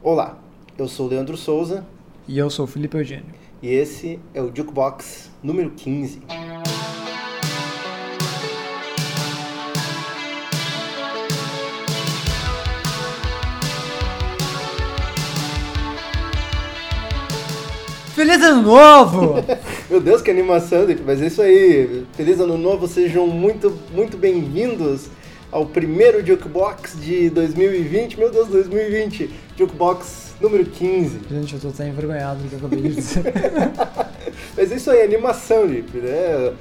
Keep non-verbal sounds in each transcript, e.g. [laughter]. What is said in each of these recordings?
Olá, eu sou o Leandro Souza E eu sou o Felipe Eugênio. e esse é o Jukebox número 15. Feliz Ano Novo! [laughs] Meu Deus, que animação, mas é isso aí. Feliz ano novo, sejam muito, muito bem-vindos ao primeiro Jukebox de 2020. Meu Deus, 2020, Jukebox número 15. Gente, eu tô até envergonhado do que eu acabei de dizer. [laughs] Mas isso aí, animação, Dick, né?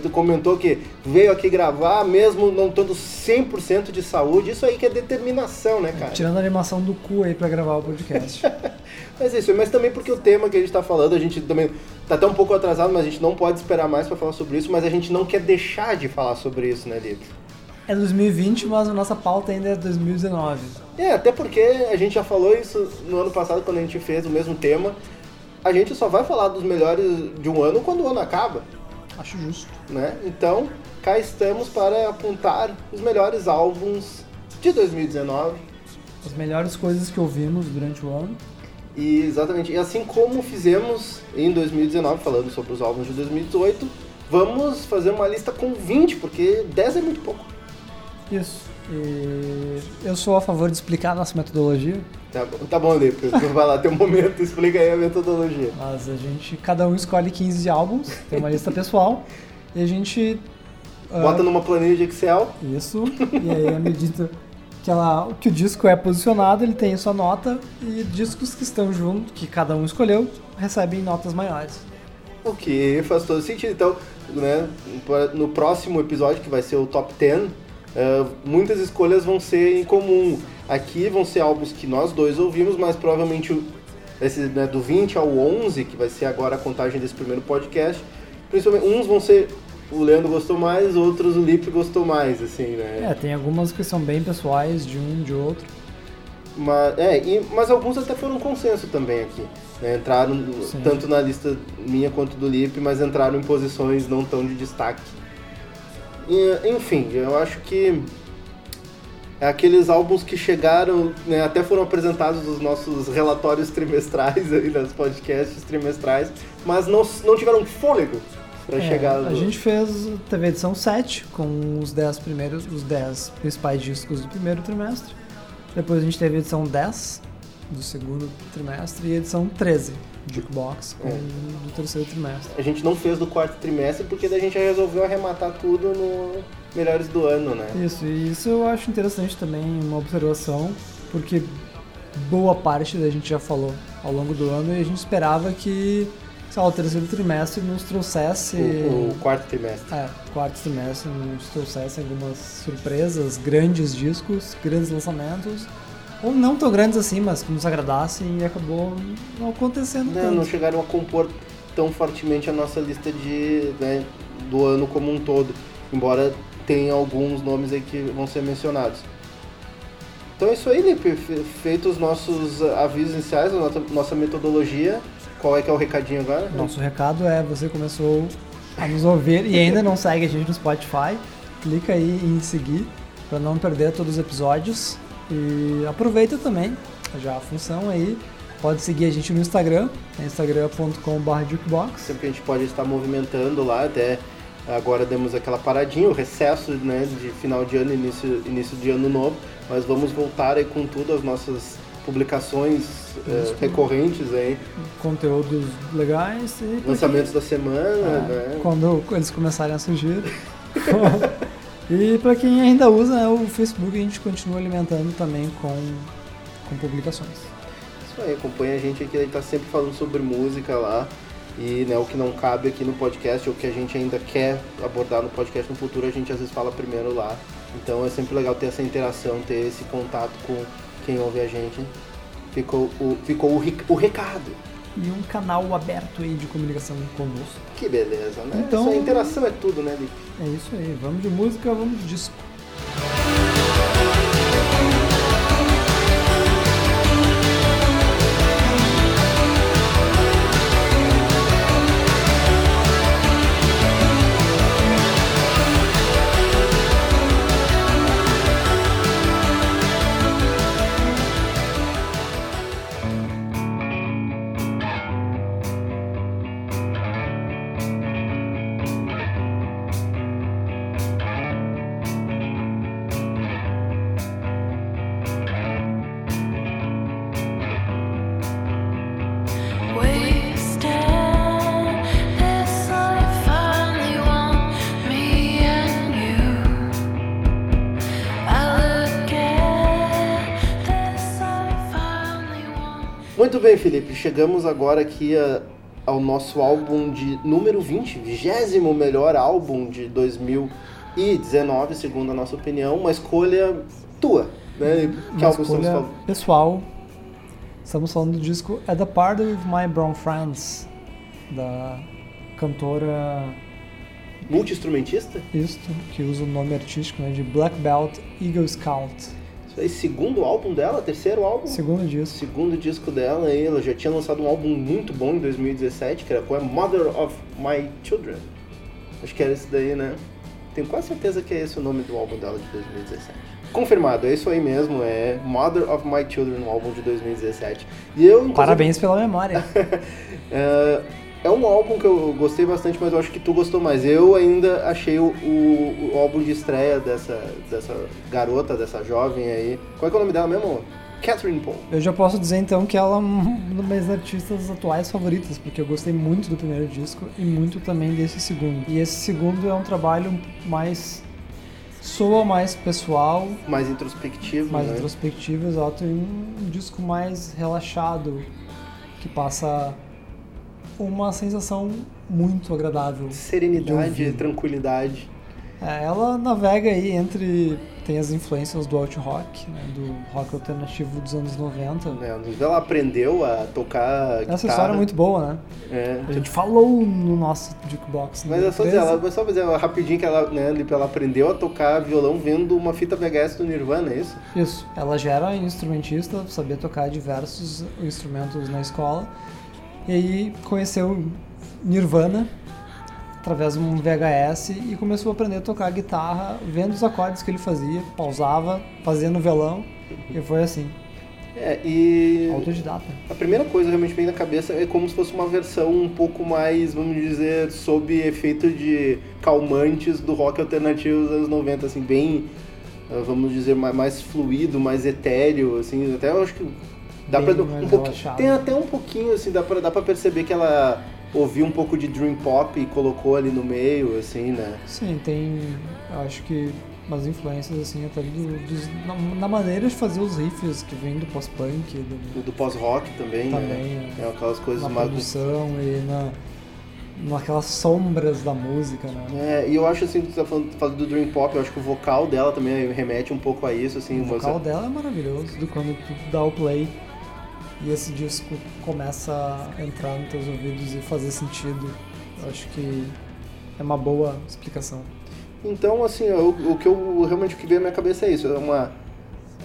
Tu comentou que veio aqui gravar mesmo não estando 100% de saúde. Isso aí que é determinação, né, cara? Tirando a animação do cu aí pra gravar o podcast. [laughs] Mas é isso, mas também porque o tema que a gente tá falando, a gente também tá até um pouco atrasado, mas a gente não pode esperar mais pra falar sobre isso, mas a gente não quer deixar de falar sobre isso, né, Lipe? É 2020, mas a nossa pauta ainda é 2019. É, até porque a gente já falou isso no ano passado, quando a gente fez o mesmo tema. A gente só vai falar dos melhores de um ano quando o ano acaba, Acho justo. né? Então, cá estamos para apontar os melhores álbuns de 2019. As melhores coisas que ouvimos durante o ano. E exatamente, e assim como fizemos em 2019, falando sobre os álbuns de 2018, vamos fazer uma lista com 20, porque 10 é muito pouco. Isso. E eu sou a favor de explicar a nossa metodologia, Tá bom, tá bom Lipe, vai lá, tem um momento, explica aí a metodologia. mas a gente, cada um escolhe 15 álbuns, tem uma lista pessoal, e a gente. ah, Bota numa planilha de Excel, Isso, e aí à medida que, ela, que o disco é posicionado, ele tem sua nota, e discos que estão junto, que cada um escolheu, recebem notas maiores. o que faz todo sentido. Então, né, no próximo episódio, que vai ser o Top 10, eh, muitas escolhas vão ser em comum. Aqui vão ser álbuns que nós dois ouvimos, mas provavelmente esse, né, do 20 ao 11, que vai ser agora a contagem desse primeiro podcast, principalmente uns vão ser o Leandro gostou mais, outros o Lipe gostou mais, assim, né? É, tem algumas que são bem pessoais, de um, de outro. Mas, é, e- mas alguns até foram consenso também aqui. né? Entraram Sim. tanto na lista minha quanto do Lipe, mas entraram em posições não tão de destaque. E, enfim, eu acho que é aqueles álbuns que chegaram, né, até foram apresentados nos nossos relatórios trimestrais aí, nos podcasts trimestrais, mas não, não tiveram fôlego para É, chegar a gente fez, teve a edição 7, com os 10 primeiros, os 10 principais discos do primeiro trimestre. Depois a gente teve a edição 10 do segundo trimestre e a edição 13, Jukebox, com, É. do terceiro trimestre. A gente não fez do quarto trimestre porque a gente já resolveu arrematar tudo no Melhores do Ano, né? Isso, e isso eu acho interessante também, uma observação, porque boa parte da gente já falou ao longo do ano e a gente esperava que, sei lá, o terceiro trimestre nos trouxesse. O, o quarto trimestre. É, quarto trimestre nos trouxesse algumas surpresas, grandes discos, grandes lançamentos, ou não tão grandes assim, mas que nos agradassem e acabou não acontecendo Não, tanto. não chegaram a compor tão fortemente a nossa lista de, né, do ano como um todo, embora tenha alguns nomes aí que vão ser mencionados. Então é isso aí, Lipe. Fe- Feitos os nossos avisos iniciais, a nossa, nossa metodologia. Qual é que é o recadinho agora? Nosso recado é, você começou a nos ouvir e ainda não segue a gente no Spotify, clica aí em seguir para não perder todos os episódios e aproveita também já a função aí, pode seguir a gente no Instagram, é instagram.com.br jukebox. Sempre a gente pode estar movimentando lá, até agora demos aquela paradinha, o recesso né, de final de ano, início, início de ano novo, mas vamos voltar aí com tudo, as nossas publicações Isso. recorrentes aí, conteúdos legais e lançamentos da semana, é, né? quando eles começarem a surgir. [laughs] e para quem ainda usa né, o Facebook, a gente continua alimentando também com, com publicações. Isso aí, acompanha a gente aqui, a gente tá sempre falando sobre música lá. E né, o que não cabe aqui no podcast, ou o que a gente ainda quer abordar no podcast no futuro, a gente às vezes fala primeiro lá. Então é sempre legal ter essa interação, ter esse contato com quem ouve a gente. Ficou o, ficou o, o recado. E um canal aberto aí de comunicação conosco. Que beleza, né? Então- Essa interação é tudo, né, Lipe? É isso aí, vamos de música, vamos de disco. Bem, Felipe. Chegamos agora aqui a, ao nosso álbum de número 20, vigésimo melhor álbum de 2019, segundo a nossa opinião. Uma escolha tua, né? Que Uma álbum estamos escolha falando? pessoal. Estamos falando do disco At the Party with My Brown Friends, da cantora Multi-instrumentista? isto, que usa o nome artístico né, de Black Belt Eagle Scout. Isso aí, segundo álbum dela, terceiro álbum? Segundo disco. Segundo disco dela, aí, ela já tinha lançado um álbum muito bom em 2017, que era com a Mother of My Children. Acho que era esse daí, né? Tenho quase certeza que é esse o nome do álbum dela de 2017. Confirmado, é isso aí mesmo, é Mother of My Children, o álbum de 2017. E eu, inclusive, Parabéns pela memória. [laughs] é, é um álbum que eu gostei bastante, mas eu acho que tu gostou mais. Eu ainda achei o, o- o álbum de estreia dessa, dessa garota, dessa jovem aí. Qual é, é o nome dela mesmo? Catherine Paul. Eu já posso dizer então que ela é uma das minhas artistas atuais favoritas, porque eu gostei muito do primeiro disco e muito também desse segundo. E esse segundo é um trabalho mais. soa mais pessoal, Mais introspectivo, mais né? introspectivo, exato, e um disco mais relaxado, que passa uma sensação muito agradável. de Serenidade, tranquilidade. É, ela navega aí entre. tem as influências do alt rock, né, do rock alternativo dos anos 90. Né? Ela aprendeu a tocar guitarra. Essa história é muito boa, né? É. A gente falou no nosso jukebox. Mas né? é só dizer, 13. ela, mas só dizer rapidinho que ela, né, ela aprendeu a tocar violão vendo uma fita VHS do Nirvana, é isso? Isso. Ela já era instrumentista, sabia tocar diversos instrumentos na escola. E aí conheceu Nirvana através de um VHS e começou a aprender a tocar guitarra, vendo os acordes que ele fazia, pausava, fazia no violão e foi assim, É, e autodidata. a primeira coisa que realmente vem na cabeça é como se fosse uma versão um pouco mais, vamos dizer, sob efeito de calmantes do rock alternativo dos anos 90, assim, bem, ah, vamos dizer, mais, mais fluido, mais etéreo, assim, até eu acho que dá Bem pra... Um pouquinho, tem até um pouquinho, assim, dá pra, dá pra perceber que ela ouviu um pouco de dream pop e colocou ali no meio, assim, né? Sim, tem, acho que umas influências assim até do, dos, na, na maneira de fazer os riffs que vem do pós-punk, do, Do, do pós-rock também, Também, né? é. É aquelas coisas na mais... produção e na naquelas sombras da música, né? É, e eu acho assim, você tá falando, falando do Dream Pop, eu acho que o vocal dela também remete um pouco a isso, assim. O vocal você- dela é maravilhoso, do quando tu dá o play e esse disco começa a entrar nos teus ouvidos e fazer sentido. Eu acho que é uma boa explicação. Então, assim, eu- o que eu realmente que veio à minha cabeça é isso, é uma,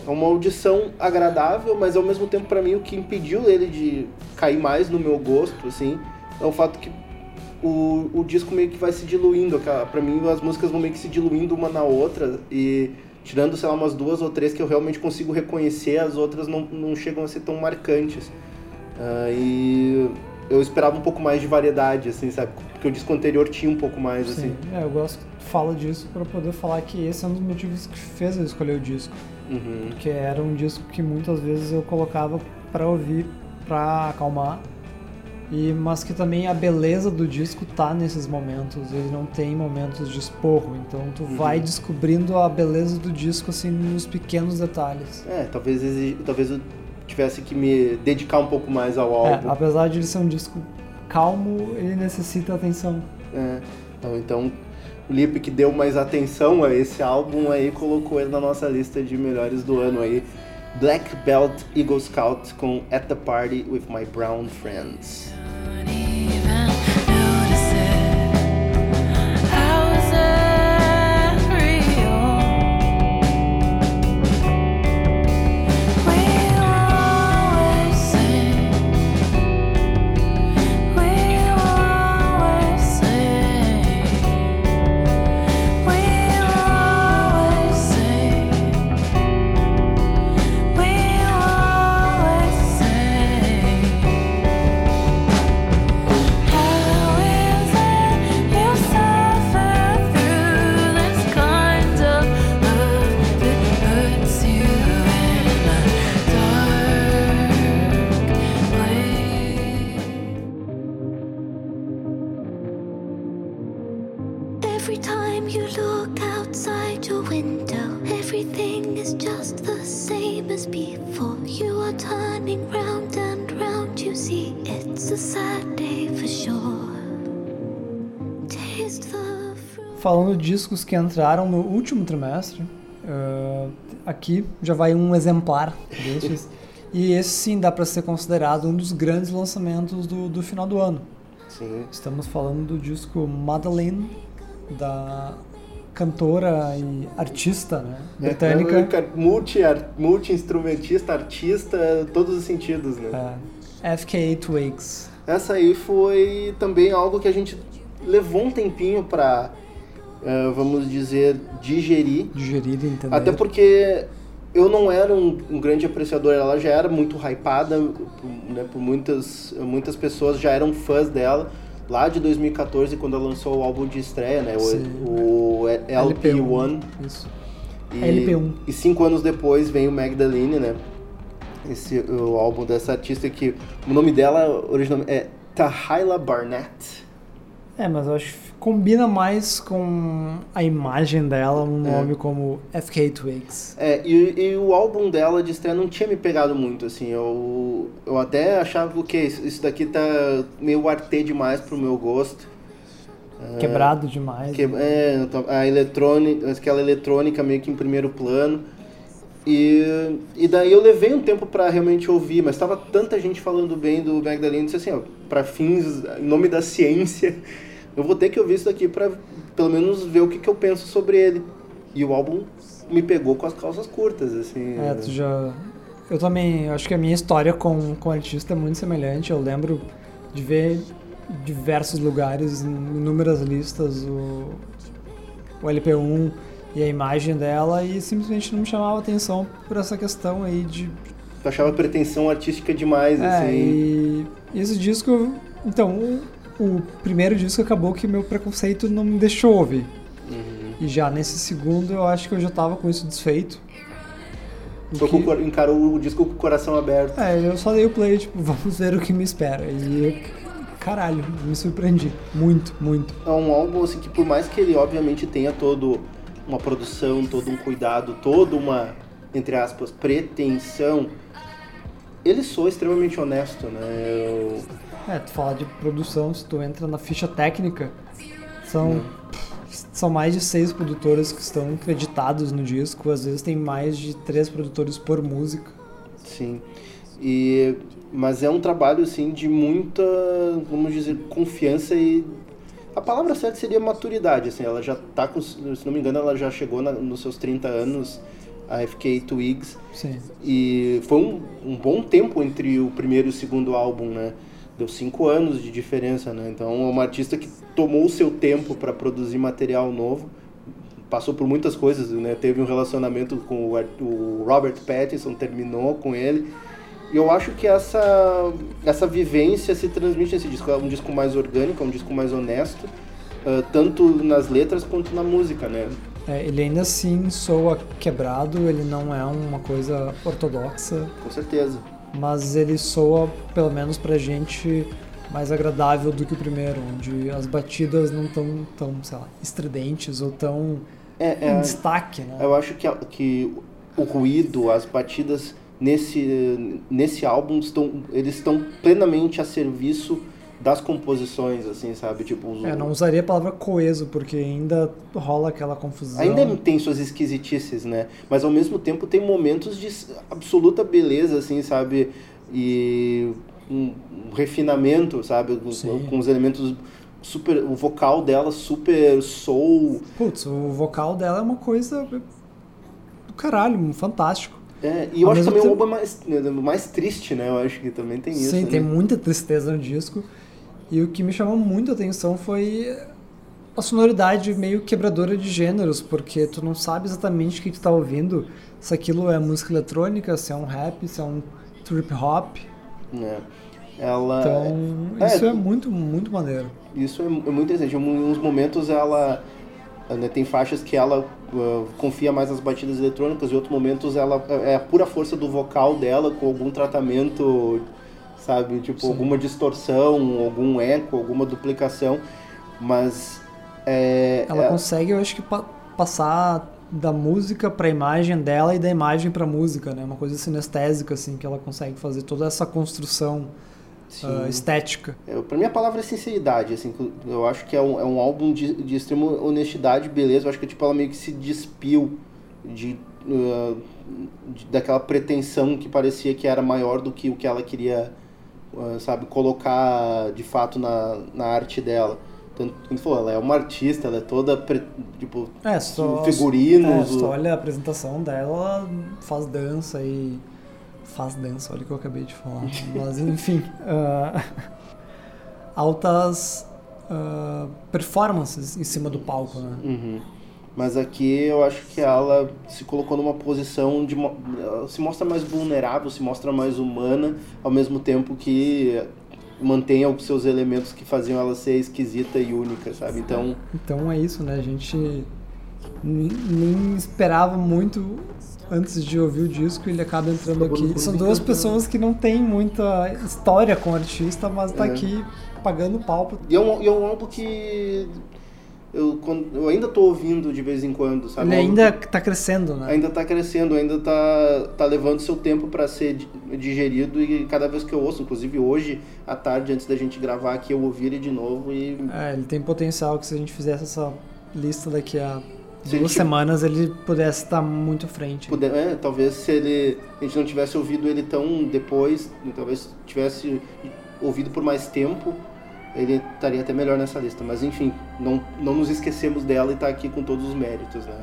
é uma audição agradável, mas ao mesmo tempo pra mim o que impediu ele de cair mais no meu gosto, assim, é o fato que o, o disco meio que vai se diluindo, pra mim as músicas vão meio que se diluindo uma na outra e tirando, sei lá, umas duas ou três que eu realmente consigo reconhecer, as outras não, não chegam a ser tão marcantes. Ah, e eu esperava um pouco mais de variedade, assim, sabe? Porque o disco anterior tinha um pouco mais, assim. Sim, é, eu gosto fala disso para poder falar que esse é um dos motivos que fez eu escolher o disco. Uhum. Porque era um disco que muitas vezes eu colocava para ouvir, para acalmar. E, mas que também a beleza do disco tá nesses momentos, ele não tem momentos de esporro, então tu vai descobrindo a beleza do disco assim nos pequenos detalhes. É, talvez, talvez eu tivesse que me dedicar um pouco mais ao É, álbum. apesar de ele ser um disco calmo, ele necessita atenção. É, então, então, o Lipe que deu mais atenção a esse álbum aí colocou ele na nossa lista de melhores do ano aí. Black Belt Eagle Scout com At the Party with My Brown Friends. Falando de discos que entraram no último trimestre, eh, aqui já vai um exemplar destes. e esse sim dá para ser considerado um dos grandes lançamentos do, do final do ano. Sim. Estamos falando do disco Madeline, da cantora e artista né, britânica. É, multi, multi-instrumentista, artista, todos os sentidos, né? É, FKA Twigs. Essa aí foi também algo que a gente levou um tempinho pra, eh, vamos dizer, digerir. Digerir e entender. Até porque eu não era um, um grande apreciador, ela já era muito hypada, né, por muitas, muitas pessoas já eram fãs dela. Lá de 2014, quando ela lançou o álbum de estreia, né? Sim. O, o LP1. Isso. E, LP1. E cinco anos depois vem o Magdalene, né? Esse o álbum dessa artista que o nome dela originalmente é Tahila Barnett. É, mas eu acho que combina mais com a imagem dela um É. nome como FKA Twigs. É, e, e o álbum dela de estreia não tinha me pegado muito, assim, eu, eu até achava que isso daqui tá meio artê demais pro meu gosto. É, Quebrado demais. Que, é, a eletrônica, aquela eletrônica meio que em primeiro plano. E, e daí eu levei um tempo pra realmente ouvir, mas tava tanta gente falando bem do Magdalene, disse assim, ó, pra fins, em nome da ciência, eu vou ter que ouvir isso daqui pra pelo menos ver o que, que eu penso sobre ele. E o álbum me pegou com as calças curtas, assim. É, tu já. Eu também, acho que a minha história com, com artista é muito semelhante. Eu lembro de ver em diversos lugares, em inúmeras listas, o, o LP1 e a imagem dela, e simplesmente não me chamava atenção por essa questão aí de. Eu achava pretensão artística demais, É, assim. e esse disco. Então, o, primeiro disco acabou que meu preconceito não me deixou ouvir. Uhum. E já nesse segundo eu acho que eu já tava com isso desfeito. Que- encarou o disco com o coração aberto. É, eu só dei o play, tipo, [laughs] vamos ver o que me espera. E eu, caralho, me surpreendi. Muito, muito. É um álbum assim que por mais que ele obviamente tenha todo uma produção, todo um cuidado, toda uma entre aspas pretensão, ele soa extremamente honesto, né? Eu- É, tu fala de produção, se tu entra na ficha técnica, são, são mais de seis produtores que estão creditados no disco. Às vezes tem mais de três produtores por música. sim. E mas é um trabalho assim de muita, vamos dizer, confiança e a palavra certa seria maturidade, assim, ela já tá com, se não me engano, ela já chegou na- nos seus 30 anos, a FK Twigs. Sim. E foi um, um bom tempo entre o primeiro e o segundo álbum, né? Deu cinco anos de diferença, né? Então é uma artista que tomou o seu tempo para produzir material novo, passou por muitas coisas, né? Teve um relacionamento com o, Robert Pattinson, terminou com ele. E eu acho que essa, essa vivência se transmite nesse disco. É um disco mais orgânico, é um disco mais honesto, ah, tanto nas letras quanto na música, né? É, ele ainda assim soa quebrado, ele não é uma coisa ortodoxa, Com certeza. Mas ele soa, pelo menos pra gente, mais agradável do que o primeiro, onde as batidas não estão tão, sei lá, estridentes ou tão É, em é, destaque, né? Eu acho que, que o ruído, as batidas nesse, nesse álbum estão, eles estão plenamente a serviço das composições, assim, sabe? Tipo, os- É, não usaria a palavra coeso, porque ainda rola aquela confusão. ainda tem suas esquisitices, né? Mas ao mesmo tempo tem momentos de absoluta beleza, assim, sabe? E um, um refinamento, sabe? Com, Sim. com os elementos super, o vocal dela super soul. Putz, o vocal dela é uma coisa do caralho, fantástico. É, e eu Ao acho também o tempo- álbum é mais, mais triste, né? Eu acho que também tem isso. Sim, né? tem muita tristeza no disco. E o que me chamou muito a atenção foi a sonoridade meio quebradora de gêneros, porque tu não sabe exatamente o que tu tá ouvindo, se aquilo é música eletrônica, se é um rap, se é um trip hop. né? Ela, Então, é, isso é muito, muito maneiro. isso é, é muito interessante. Em uns momentos ela né, tem faixas que ela uh, confia mais nas batidas eletrônicas, em outros momentos ela é a pura força do vocal dela com algum tratamento, sabe, tipo Sim. alguma distorção, algum eco, alguma duplicação, mas é, Ela é- consegue, eu acho que, pa- passar da música pra imagem dela e da imagem pra música, né? Uma coisa sinestésica, assim, que ela consegue fazer toda essa construção ah, estética. É, pra mim a palavra é sinceridade, assim, eu acho que é um, é um álbum de, de extrema honestidade, beleza, eu acho que tipo, ela meio que se despiu de, uh, de- daquela pretensão que parecia que era maior do que o que ela queria, uh, sabe, colocar de fato na, na arte dela. Tanto como falou, ela é uma artista, ela é toda, tipo, É, só, figurinos, É, olha a apresentação dela, ela faz dança e. Faz dança, olha o que eu acabei de falar. Mas [laughs] enfim. ah, altas ah, performances em cima do palco, né? Uhum. Mas aqui eu acho que ela se colocou numa posição de. se mostra mais vulnerável, se mostra mais humana, ao mesmo tempo que mantém os seus elementos que faziam ela ser esquisita e única, sabe? Então. Então é isso, né? A gente nem nem esperava muito antes de ouvir o disco e ele acaba entrando aqui. São duas pessoas que não têm muita história com o artista, mas tá É. aqui pagando pau pra E é um, é um álbum que. Eu, eu ainda tô ouvindo de vez em quando, sabe? Ele ainda que tá crescendo, né? ainda tá crescendo, ainda tá, tá levando seu tempo para ser di- digerido e cada vez que eu ouço, inclusive hoje à tarde, antes da gente gravar aqui, eu ouvi ele de novo e É, ele tem potencial que se a gente fizesse essa lista daqui a Se duas gente- semanas, ele pudesse estar muito à frente. Puder, é, talvez se ele a gente não tivesse ouvido ele tão depois, talvez tivesse ouvido por mais tempo, ele estaria até melhor nessa lista. Mas enfim, não, não nos esquecemos dela e tá aqui com todos os méritos, né?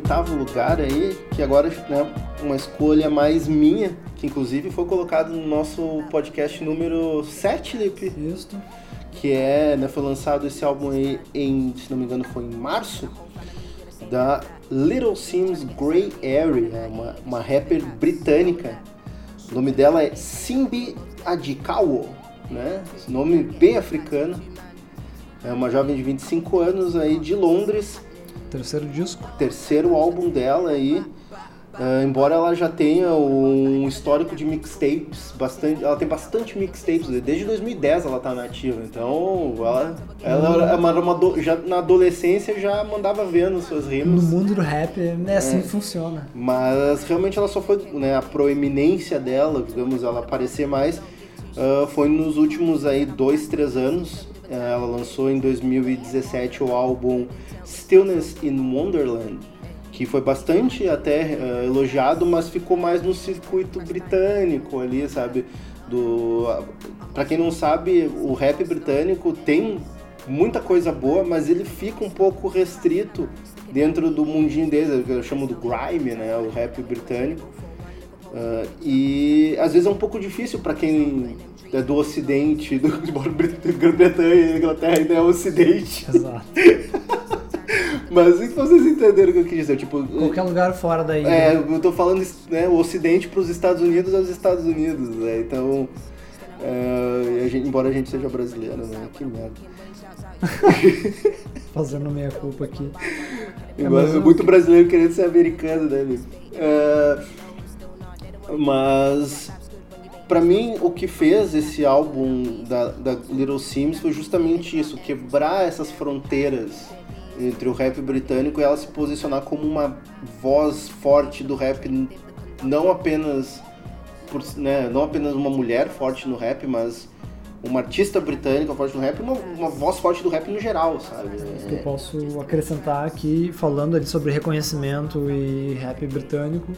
18º lugar aí, que agora né, uma escolha mais minha, que inclusive foi colocado no nosso podcast número 7, Lipe. Isso. que é, né, foi lançado esse álbum aí em, se não me engano, foi em março, da Little Sims Grey Area, uma, uma rapper britânica. O nome dela é Simbi Adikawo, né? Esse nome bem africano. É uma jovem de 25 anos aí de Londres, Terceiro disco. terceiro álbum dela aí. Ah, embora ela já tenha um histórico de mixtapes, bastante, ela tem bastante mixtapes, desde 2010 ela tá nativa, então ela, ela era uma, uma já na adolescência já mandava vendo suas No rimas, mundo do rap, é assim que funciona. mas realmente ela só foi, né, a proeminência dela, digamos, ela aparecer mais, ah, foi nos últimos aí dois, três anos. Ah, ela lançou em 2017 o álbum Stillness in Wonderland, que foi bastante até ah, elogiado, mas ficou mais no circuito britânico ali, sabe? Do, para quem não sabe, o rap britânico tem muita coisa boa, mas ele fica um pouco restrito dentro do mundinho deles, que eu chamo do grime, né? O rap britânico. Ah, e às vezes é um pouco difícil para quem é do Ocidente, do Brit- Grã-Bretanha e Inglaterra ainda é o Ocidente. Exato. [laughs] Mas e vocês entenderam o que eu quis dizer? Tipo, Qualquer lugar fora daí. é, né? eu tô falando né, o Ocidente para os Estados Unidos aos Estados Unidos, né? Então, é, a gente- embora a gente seja brasileiro, né? Que merda. [laughs] Fazendo meia culpa aqui. [laughs] Embora eu- muito brasileiro querendo ser americano, né, amigo? É, mas pra mim o que fez esse álbum da, da Little Sims foi justamente isso, quebrar essas fronteiras entre o rap britânico e ela se posicionar como uma voz forte do rap, não apenas por, né, não apenas uma mulher forte no rap, mas uma artista britânica forte no rap, uma, uma voz forte do rap no geral, sabe? que eu posso acrescentar aqui, falando ali sobre reconhecimento e rap britânico,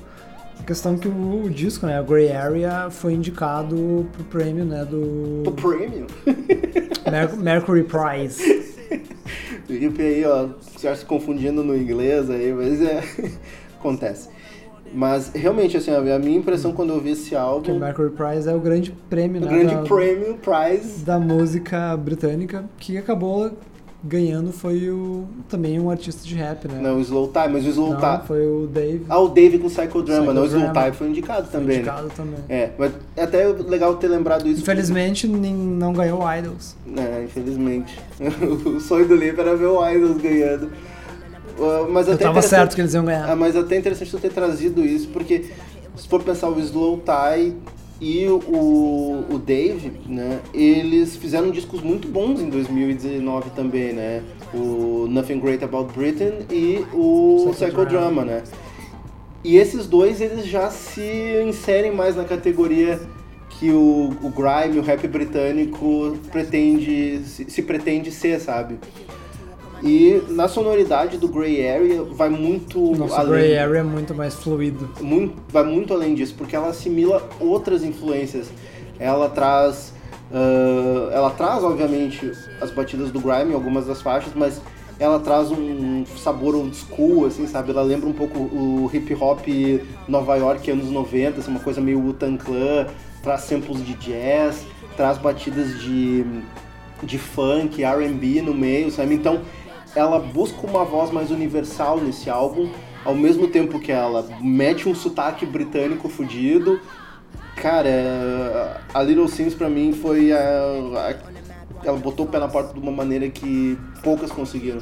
a questão que o, o disco, né, a Grey Area, foi indicado pro prêmio, né, do O Premium. [laughs] Mer- Mercury Prize. [laughs] Felipe aí, ó, já se confundindo no inglês aí, mas é. [laughs] acontece. Mas realmente, assim, a minha impressão quando eu vi esse Que o álbum. Mercury Prize é o grande prêmio, O né, grande da, Premium Prize. da música britânica, que acabou ganhando foi o também um artista de rap, né? Não, o Slow Time, mas o Slow Não, Time. foi o Dave. Ah, o Dave com Psychodrama, não, o Slow. Time foi indicado foi também. né? indicado também. É, mas é até legal ter lembrado isso. Infelizmente nem- não ganhou o Idols. É, infelizmente. [laughs] o sonho do Lipe era ver o Idols ganhando. Uh, mas Eu até tava certo que eles iam ganhar. Ah, mas até interessante tu ter trazido isso, porque se for pensar o Slow Tie e o, o Dave, né, eles fizeram discos muito bons em 2019 também, né? O Nothing Great About Britain e o Psychodrama. Né? E esses dois, eles já se inserem mais na categoria que o, o grime, o rap britânico pretende, se, se pretende ser, sabe? E na sonoridade do Grey Area vai muito Nossa, o além Grey Area é muito mais fluido. muito, vai muito além disso, porque ela assimila outras influências. Ela traz, ah, ela traz obviamente as batidas do grime em algumas das faixas, mas ela traz um sabor old school, assim, sabe? Ela lembra um pouco o hip hop Nova York anos 90, assim, uma coisa meio Wu-Tang Clan, traz samples de jazz, traz batidas de, de funk, R&B no meio, sabe? Então, ela busca uma voz mais universal nesse álbum, ao mesmo tempo que ela mete um sotaque britânico fudido. Cara, a Little Sims pra mim foi a, a- ela botou o pé na porta de uma maneira que poucas conseguiram.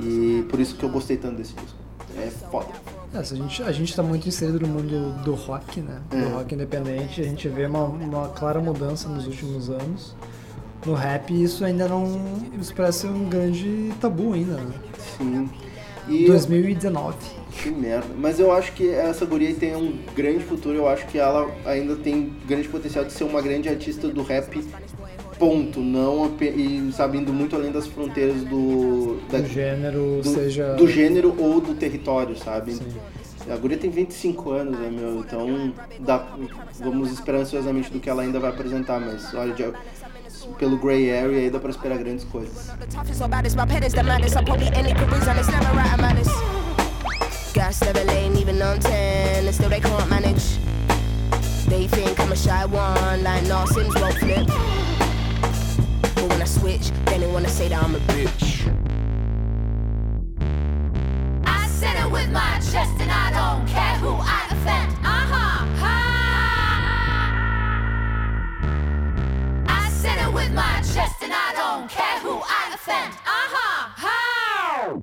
E por isso que eu gostei tanto desse disco. É foda. É, a, gente, a gente tá muito inserido no mundo do rock, né? Do É. rock independente. A gente vê uma, uma clara mudança nos últimos anos. No rap, isso ainda não. Isso parece um grande tabu ainda, né? Sim. E 2019. Que merda. Mas eu acho que essa guria tem um grande futuro. Eu acho que ela ainda tem grande potencial de ser uma grande artista do rap. Ponto. Não e sabe, indo muito além das fronteiras do. da- Do gênero, do, seja. do gênero ou do território, sabe? Sim. A guria tem 25 anos, né, meu? Então dá, vamos esperar ansiosamente do que ela ainda vai apresentar, mas olha, pelo Grey Area aí dá pra esperar grandes coisas. Gas never lane, even on 10, and still they can't manage. They think I'm a shy one, like no Sims won't flip. But when I switch, then they wanna say that I'm a bitch. I said it with my chest and I don't care who I offend. Uh-huh. Ha. With my chest and I don't care who I offend. Uh-huh. How?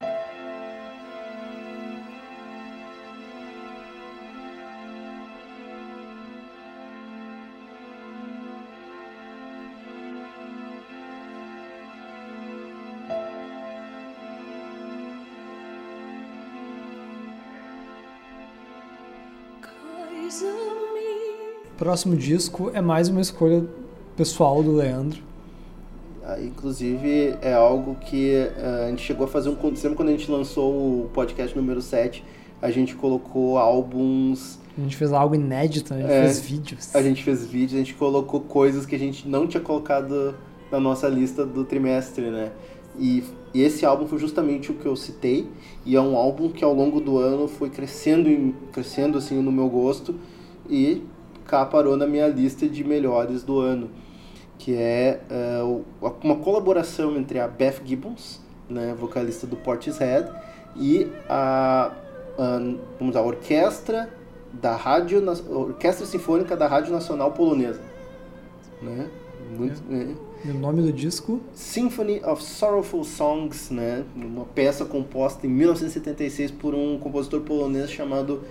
Próximo disco é mais uma escolha pessoal do Leandro. Ah, Inclusive, é algo que ah, a gente chegou a fazer um. Sempre quando a gente lançou o podcast número 7, a gente colocou álbuns, A gente fez algo inédito, a gente É, fez vídeos. a gente fez vídeos, a gente colocou coisas que a gente não tinha colocado na nossa lista do trimestre, né? E, e esse álbum foi justamente o que eu citei, e é um álbum que ao longo do ano foi crescendo, em- crescendo assim no meu gosto, e cá parou na minha lista de melhores do ano. Que é o- uma colaboração entre a Beth Gibbons, né, vocalista do Portishead, e a, a, vamos lá, a orquestra da rádio orquestra sinfônica da rádio nacional polonesa, né? Muito, é. E o nome do disco? Symphony of Sorrowful Songs, né? Uma peça composta em 1976 por um compositor polonês chamado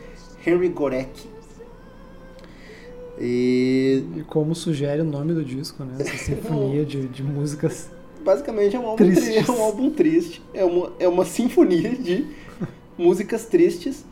Henry Gorecki. E E como sugere o nome do disco, né? Essa sinfonia de, de músicas. basicamente é um álbum, tri- Tristes. é um álbum triste. É uma, é uma sinfonia de músicas tristes.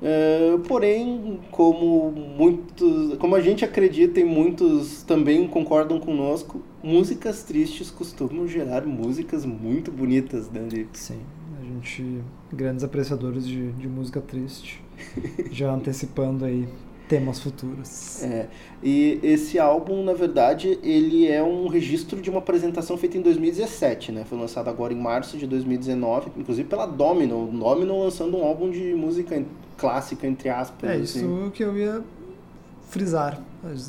É, porém, como muitos, como a gente acredita e muitos também concordam conosco, músicas tristes costumam gerar músicas muito bonitas, né? Sim, a gente. Grandes apreciadores de, de música triste. [laughs] Já antecipando aí temas futuros. É, e esse álbum, na verdade, ele é um registro de uma apresentação feita em 2017, né? Foi lançado agora em março de 2019, inclusive pela Domino. Domino lançando um álbum de música clássica, entre aspas. É assim. isso que eu ia frisar.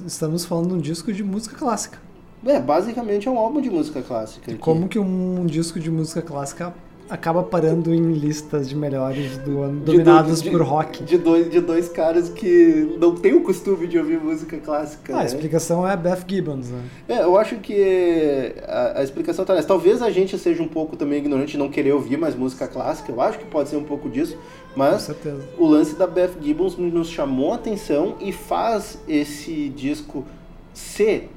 Estamos falando de um disco de música clássica. É, basicamente é um álbum de música clássica. Como que um disco de música clássica acaba parando em listas de melhores do ano, de dominados dois- de- por rock? De dois, de dois caras que não têm o costume de ouvir música clássica. Ah, a né? explicação é Beth Gibbons, né? É, eu acho que a, a explicação tá nessa. Talvez a gente seja um pouco também ignorante de não querer ouvir mais música clássica. Eu acho que pode ser um pouco disso. Mas o lance da Beth Gibbons nos chamou a atenção e faz esse disco ser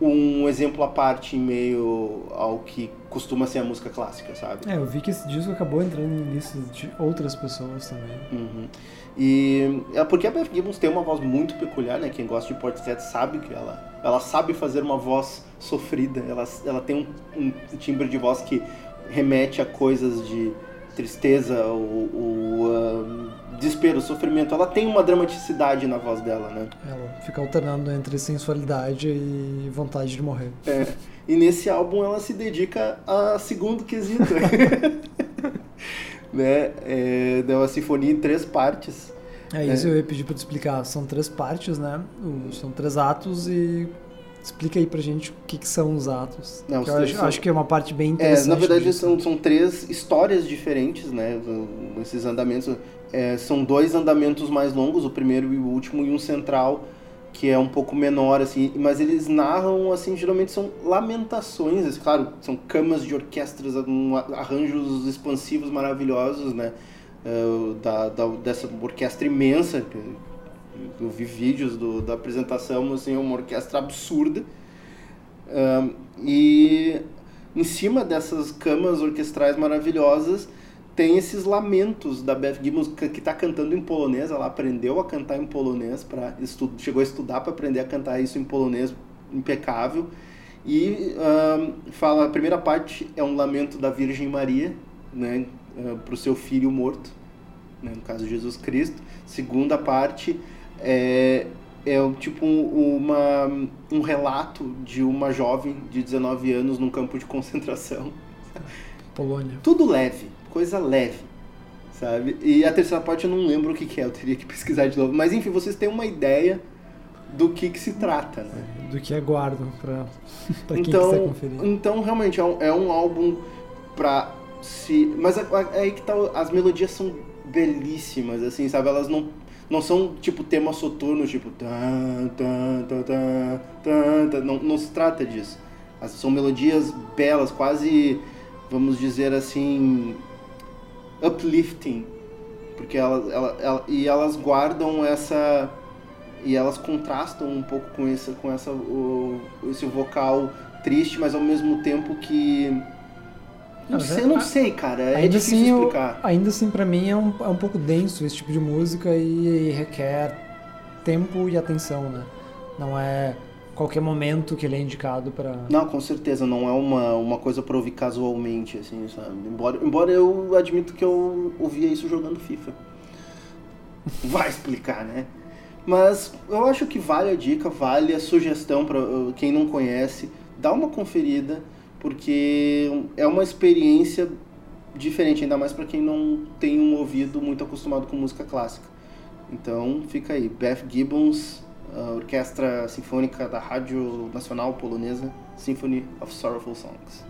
um exemplo à parte em meio ao que costuma ser a música clássica, sabe? É, eu vi que esse disco acabou entrando em listas de outras pessoas também. Uhum. E é porque a Beth Gibbons tem uma voz muito peculiar, né? Quem gosta de Portishead sabe que ela, ela sabe fazer uma voz sofrida. Ela, ela tem um, um timbre de voz que remete a coisas de tristeza, o, o ah, desespero, sofrimento. Ela tem uma dramaticidade na voz dela, né? Ela fica alternando entre sensualidade e vontade de morrer. É, e nesse álbum ela se dedica a segundo quesito. [laughs] né? É, deu uma sinfonia em três partes. É isso, eu ia pedir pra te explicar. São três partes, né? São três atos e explica aí pra gente o que, que são os atos. Não, Que eu acho, são- acho que é uma parte bem É, interessante. na verdade são, são três histórias diferentes, né? Esses andamentos. É, são dois andamentos mais longos, o primeiro e o último, e um central que é um pouco menor, assim, mas eles narram, assim, geralmente são lamentações, assim, claro, são camas de orquestras, arranjos expansivos maravilhosos, né? É, da, da- dessa orquestra imensa, eu vi vídeos do, da apresentação, assim, é uma orquestra absurda. Ahn, e em cima dessas camas orquestrais maravilhosas tem esses lamentos da Beth Gibbons que está cantando em polonês. Ela aprendeu a cantar em polonês, estu, chegou a estudar para aprender a cantar isso em polonês impecável. E ahn, fala, a primeira parte é um lamento da Virgem Maria, né, para o seu filho morto, né, no caso Jesus Cristo. Segunda parte é, é tipo um- uma, um relato de uma jovem de 19 anos num campo de concentração. Polônia. Tudo leve, coisa leve, sabe? E a terceira parte eu não lembro o que, que é, eu teria que pesquisar de novo. Mas enfim, vocês têm uma ideia do que, que se trata, né? Do que aguardo pra, [laughs] pra quem quiser Então, conferir. então realmente é um, é um álbum pra se. Mas é, é aí que tá. As melodias são belíssimas, assim, sabe? Elas não, não são tipo tema soturno, tipo. Tan, tan, tan, tan, tan. Não, não se trata disso. São melodias belas, quase, vamos dizer assim, uplifting. Porque elas, ela, ela- e elas guardam essa. E elas contrastam um pouco com esse, com essa, o, esse vocal triste, mas ao mesmo tempo que. Não sei, eu não a- sei, cara. É ainda difícil assim, eu- explicar. ainda assim, pra mim, é um, é um pouco denso esse tipo de música e, requer tempo e atenção, né? Não é qualquer momento que ele é indicado pra... Não, com certeza, não é uma, uma coisa pra ouvir casualmente, assim, sabe? Embora, embora eu admito que eu ouvia isso jogando FIFA. [laughs] Vai explicar, né? Mas eu acho que vale a dica, vale a sugestão para quem não conhece, dá uma conferida, porque é uma experiência diferente, ainda mais para quem não tem um ouvido muito acostumado com música clássica. Então fica aí, Beth Gibbons, a Orquestra Sinfônica da Rádio Nacional Polonesa, Symphony of Sorrowful Songs.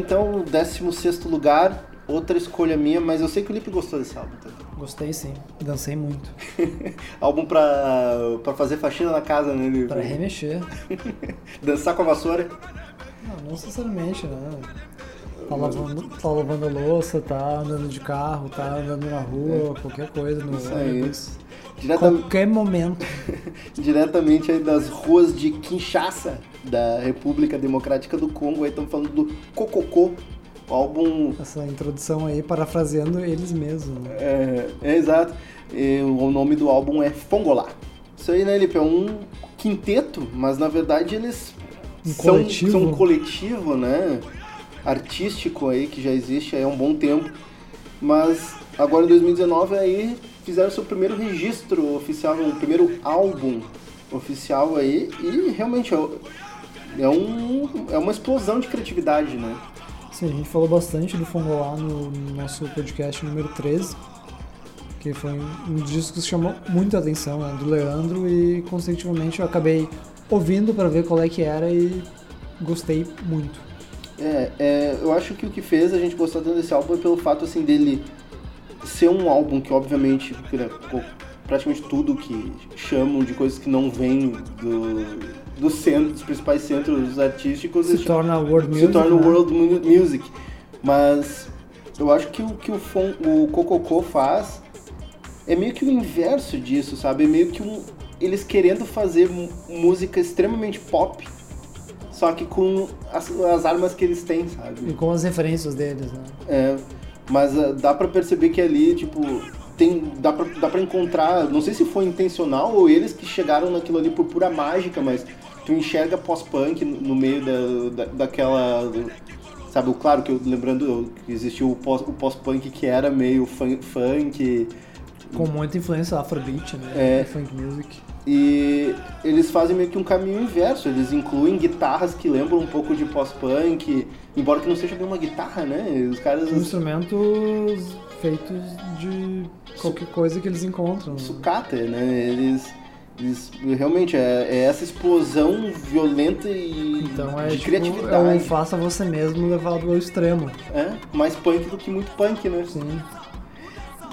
Então, 16 lugar, outra escolha minha, mas eu sei que o Lipe gostou desse álbum também. Gostei sim, dancei muito. [laughs] álbum pra, pra fazer faxina na casa, né? Lipe? Pra remexer. [laughs] Dançar com a vassoura. Não, Não necessariamente, né? Tá lavando, tá lavando louça, tá andando de carro, tá andando na rua, qualquer coisa no Isso ônibus. Diretam- Qualquer momento. [laughs] diretamente aí das ruas de Kinshasa, da República Democrática do Congo. Aí estamos falando do Cococô, o álbum Essa introdução aí, parafraseando eles mesmos. Né? É, é exato. E o nome do álbum é Fongolá. Isso aí, né, Lipe? É um quinteto, mas na verdade eles Um são, coletivo. são um coletivo, né? Artístico aí, que já existe aí há um bom tempo. Mas agora em 2019 aí fizeram seu primeiro registro oficial, o primeiro álbum oficial aí. E realmente é, é, um, é uma explosão de criatividade, né? Sim, a gente falou bastante do Fongolá no, no nosso podcast número 13, que foi um dos discos que chamou muita atenção, né, do Leandro, e consequentemente eu acabei ouvindo para ver qual é que era e gostei muito. É, é, eu acho que o que fez a gente gostar tanto desse álbum é pelo fato assim dele ser um álbum que obviamente co- praticamente tudo que chamam de coisas que não vêm do, do centro, dos principais centros artísticos Se torna world se music, torna né? world mu- music. Mas eu acho que o que o, Fon, o Cococô faz é meio que o inverso disso, sabe? É meio que um, eles querendo fazer música extremamente pop, só que com as, as armas que eles têm, sabe? E com as referências deles, né? É, mas ah, dá pra perceber que ali, tipo, tem, dá, pra, dá pra encontrar, não sei se foi intencional ou eles que chegaram naquilo ali por pura mágica, mas tu enxerga pós-punk no, meio da, da, daquela. sabe, claro que eu lembrando que existiu o pós- o pós-punk que era meio fun- funk, Com muita influência afrobeat, né? É. Funk music. E eles fazem meio que um caminho inverso, eles incluem guitarras que lembram um pouco de pós-punk, embora que não seja bem uma guitarra, né? Os caras. Instrumentos feitos de qualquer coisa que eles encontram. sucata, né? Eles, eles realmente é, é essa explosão violenta e Então é de tipo, criatividade. é um faça você mesmo levado ao extremo. É, mais punk do que muito punk, né? Sim.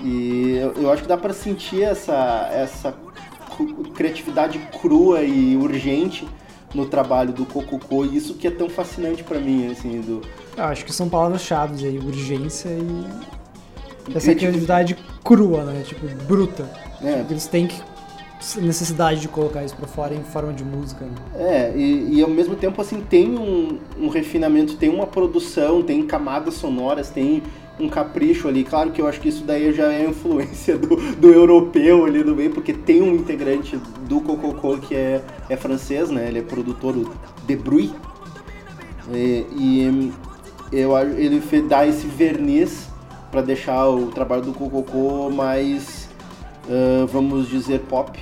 E eu, eu acho que dá pra sentir essa, essa criatividade crua e urgente no trabalho do Cococô, e isso que é tão fascinante pra mim, assim, do Eu acho que são palavras-chave aí, urgência e essa criativi- criatividade crua, né? Tipo, bruta. É. Tipo, eles têm que necessidade de colocar isso pra fora em forma de música. Né? É, e, e ao mesmo tempo, assim, tem um, um refinamento, tem uma produção, tem camadas sonoras, tem um capricho ali. Claro que eu acho que isso daí já é influência do, do europeu ali do meio, porque tem um integrante do Cococô que é, é francês, né? Ele é produtor, o De Bruy. E, e eu, ele dá esse verniz para deixar o trabalho do Cococô mais, ah, vamos dizer, pop.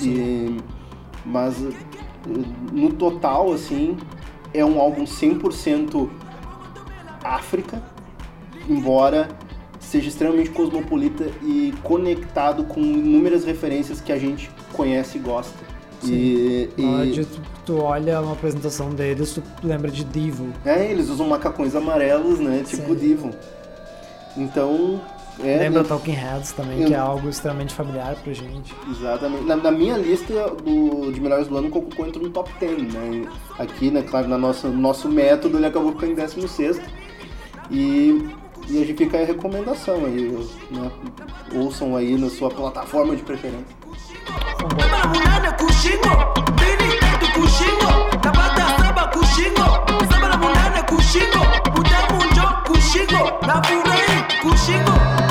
E, mas eh, no total, assim, é um álbum 100% África, embora seja extremamente cosmopolita e conectado com inúmeras referências que a gente conhece e gosta. E, Na hora e de tu, tu olha uma apresentação deles, tu lembra de Divo. é, eles usam macacões amarelos, né? Tipo Sim. Divo. Então, é. lembra né, Talking Heads também, Eu- que é algo extremamente familiar pra gente. Exatamente. Na, na minha lista do, de melhores do ano, o Cococô entrou no top 10, né? Aqui, né, claro, no nosso, nosso método, ele acabou ficando em 16 e, e a gente fica aí a recomendação aí, né? Ouçam aí na sua plataforma de preferência. Na kushingo,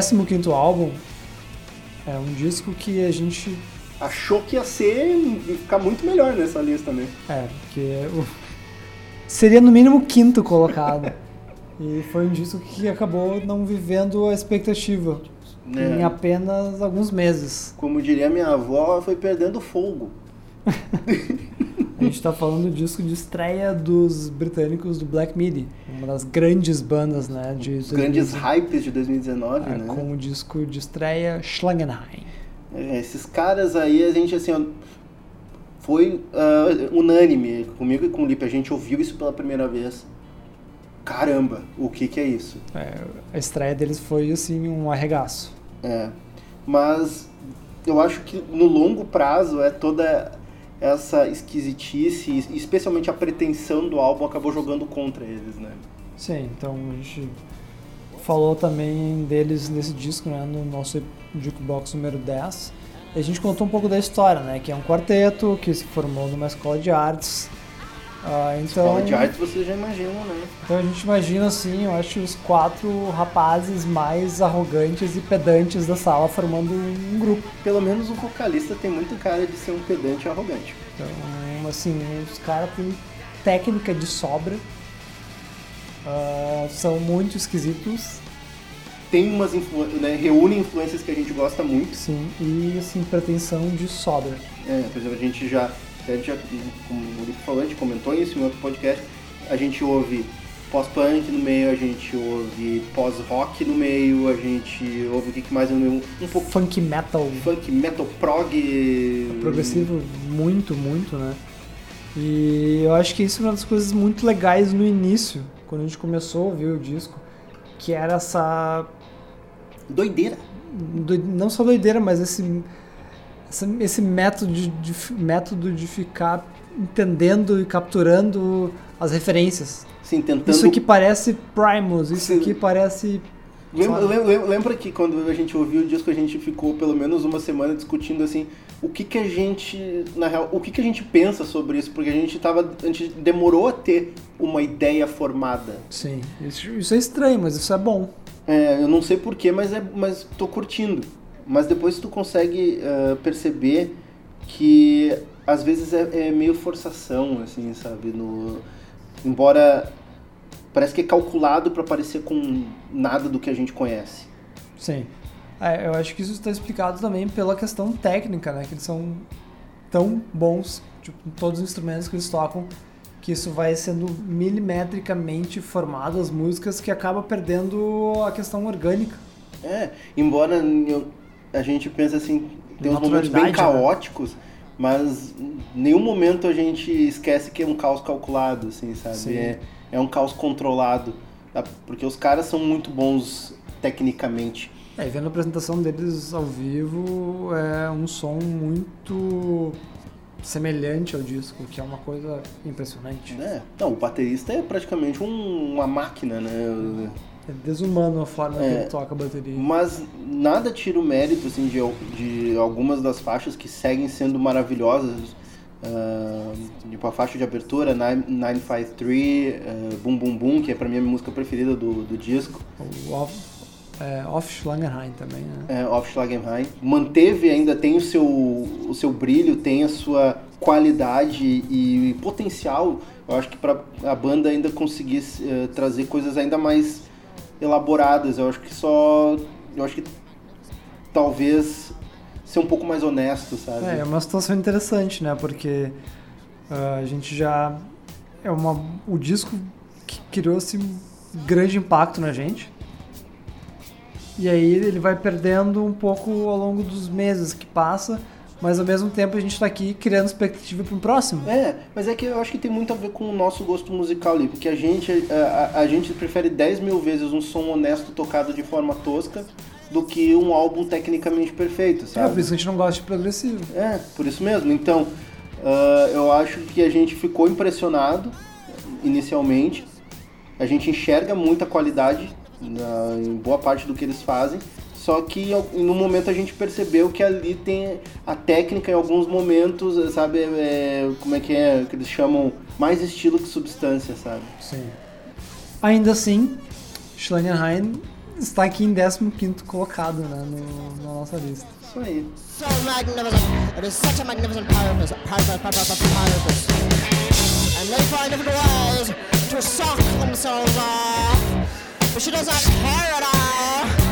15 álbum é um disco que a gente Achou que ia ser ia ficar muito melhor nessa lista, né? É, porque o- seria no mínimo quinto colocado. [laughs] e foi um disco que acabou não vivendo a expectativa É. em apenas alguns meses. Como diria minha avó, foi perdendo fogo. [laughs] A gente tá falando do disco de estreia dos britânicos do Black Midi, uma das grandes bandas, né, de Os grandes 2019, hypes de 2019, é, né? com o disco de estreia Schlangenheim. É, Esses caras aí, a gente assim, foi ah, unânime comigo e com o Lipe, a gente ouviu isso pela primeira vez. Caramba, o que que é isso? É, a estreia deles foi assim um arregaço. É, mas eu acho que no longo prazo é toda essa esquisitice, especialmente a pretensão do álbum acabou jogando contra eles, né? Sim, então a gente falou também deles nesse disco, né, no nosso Jukebox número 10. E a gente contou um pouco da história, né, que é um quarteto que se formou numa escola de artes. Ah, então, Escola de artes vocês já imaginam, né? então a gente imagina assim, eu acho os quatro rapazes mais arrogantes e pedantes da sala formando um grupo. Pelo menos o vocalista tem muito cara de ser um pedante arrogante. Então, assim, os caras têm técnica de sobra. Ah, são muito esquisitos, Tem umas influ... né, reúne influências que a gente gosta muito. sim, e assim, pretensão de sobra. É, por exemplo, a gente já, a gente já como o Lipe falou, a gente comentou isso em outro podcast, a gente ouve pós-punk no meio, a gente ouve pós-rock no meio, a gente ouve o que mais no meio, um pouco Funk metal funk, metal prog... progressivo muito, muito, né? E eu acho que isso é uma das coisas muito legais no início, quando a gente começou a ouvir o disco, que era essa Doideira. doi- não só doideira, mas esse essa- esse método de, de método de ficar entendendo e capturando as referências. Assim, tentando... Isso aqui parece Primus, isso Sim. aqui parece lembra, lembra que quando a gente ouviu o disco, a gente ficou pelo menos uma semana discutindo assim, o que que a gente, na real, o que que a gente pensa sobre isso, porque a gente tava, a gente demorou a ter uma ideia formada. sim, isso, isso é estranho, mas isso é bom. É, eu não sei porquê, mas, é, mas tô curtindo. Mas depois tu consegue eh, perceber que às vezes é, é meio forçação, assim, sabe? No, embora parece que é calculado para parecer com nada do que a gente conhece. Sim. É, eu acho que isso está explicado também pela questão técnica, né? Que eles são tão bons, tipo, todos os instrumentos que eles tocam, que isso vai sendo milimetricamente formado as músicas que acaba perdendo a questão orgânica. É, embora eu- a gente pense assim, tem uns momentos bem né? caóticos, mas em nenhum momento a gente esquece que é um caos calculado, assim, sabe? É, é um caos controlado, tá? porque os caras são muito bons tecnicamente. É, e vendo a apresentação deles ao vivo, é um som muito semelhante ao disco, que é uma coisa impressionante. Né? Não, o baterista é praticamente um- uma máquina, né? É desumano a forma que É. ele toca a bateria. Mas nada tira o mérito assim, de, de algumas das faixas que seguem sendo maravilhosas. ah, tipo a faixa de abertura, Nine- 953, uh, Boom Boom Boom, que é pra mim a minha música preferida do, do disco, O Off, é, Off Schlangenheim também, né? é, Auf Schlagenheim. Manteve ainda, tem o seu, o seu brilho, tem a sua qualidade e potencial. Eu acho que pra a banda ainda conseguir eh, trazer coisas ainda mais elaboradas. Eu acho que só. Eu acho que talvez ser um pouco mais honesto, sabe? É, é uma situação interessante, né? Porque ah, a gente já. É uma, o disco que criou esse grande impacto na gente. E aí ele vai perdendo um pouco ao longo dos meses que passa, mas ao mesmo tempo a gente tá aqui criando expectativa para o próximo. É, mas é que eu acho que tem muito a ver com o nosso gosto musical ali, porque a gente, a, a- gente prefere 10 mil vezes um som honesto tocado de forma tosca do que um álbum tecnicamente perfeito, É, sabe? por isso que a gente não gosta de progressivo. É, por isso mesmo. Então, ah, eu acho que a gente ficou impressionado inicialmente. A gente enxerga muita qualidade na- em boa parte do que eles fazem. Só que em no momento a gente percebeu que ali tem a técnica em alguns momentos, sabe? é, como é que é? Que eles chamam mais estilo que substância, sabe? Sim. Ainda assim, Schlangenheim está aqui em 15 colocado né, no, na nossa lista. Isso aí. So magnificent. It is such a magnificent purpose. Purpose, purpose, purpose. And they find different ways to suck themselves off. But she does not care at all.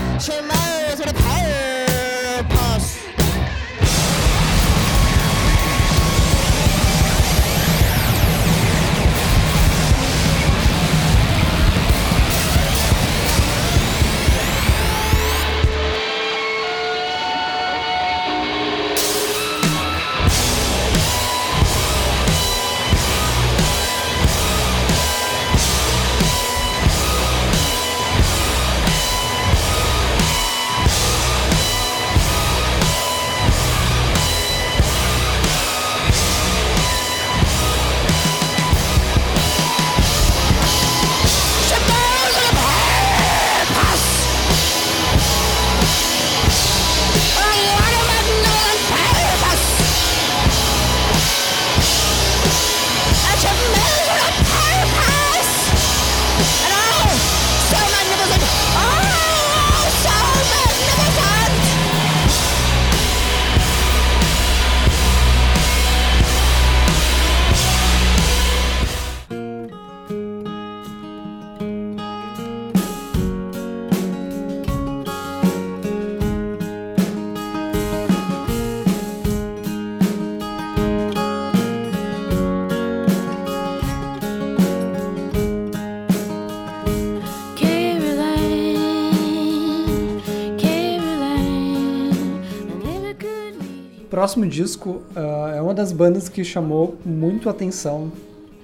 Próximo disco ah, é uma das bandas que chamou muito atenção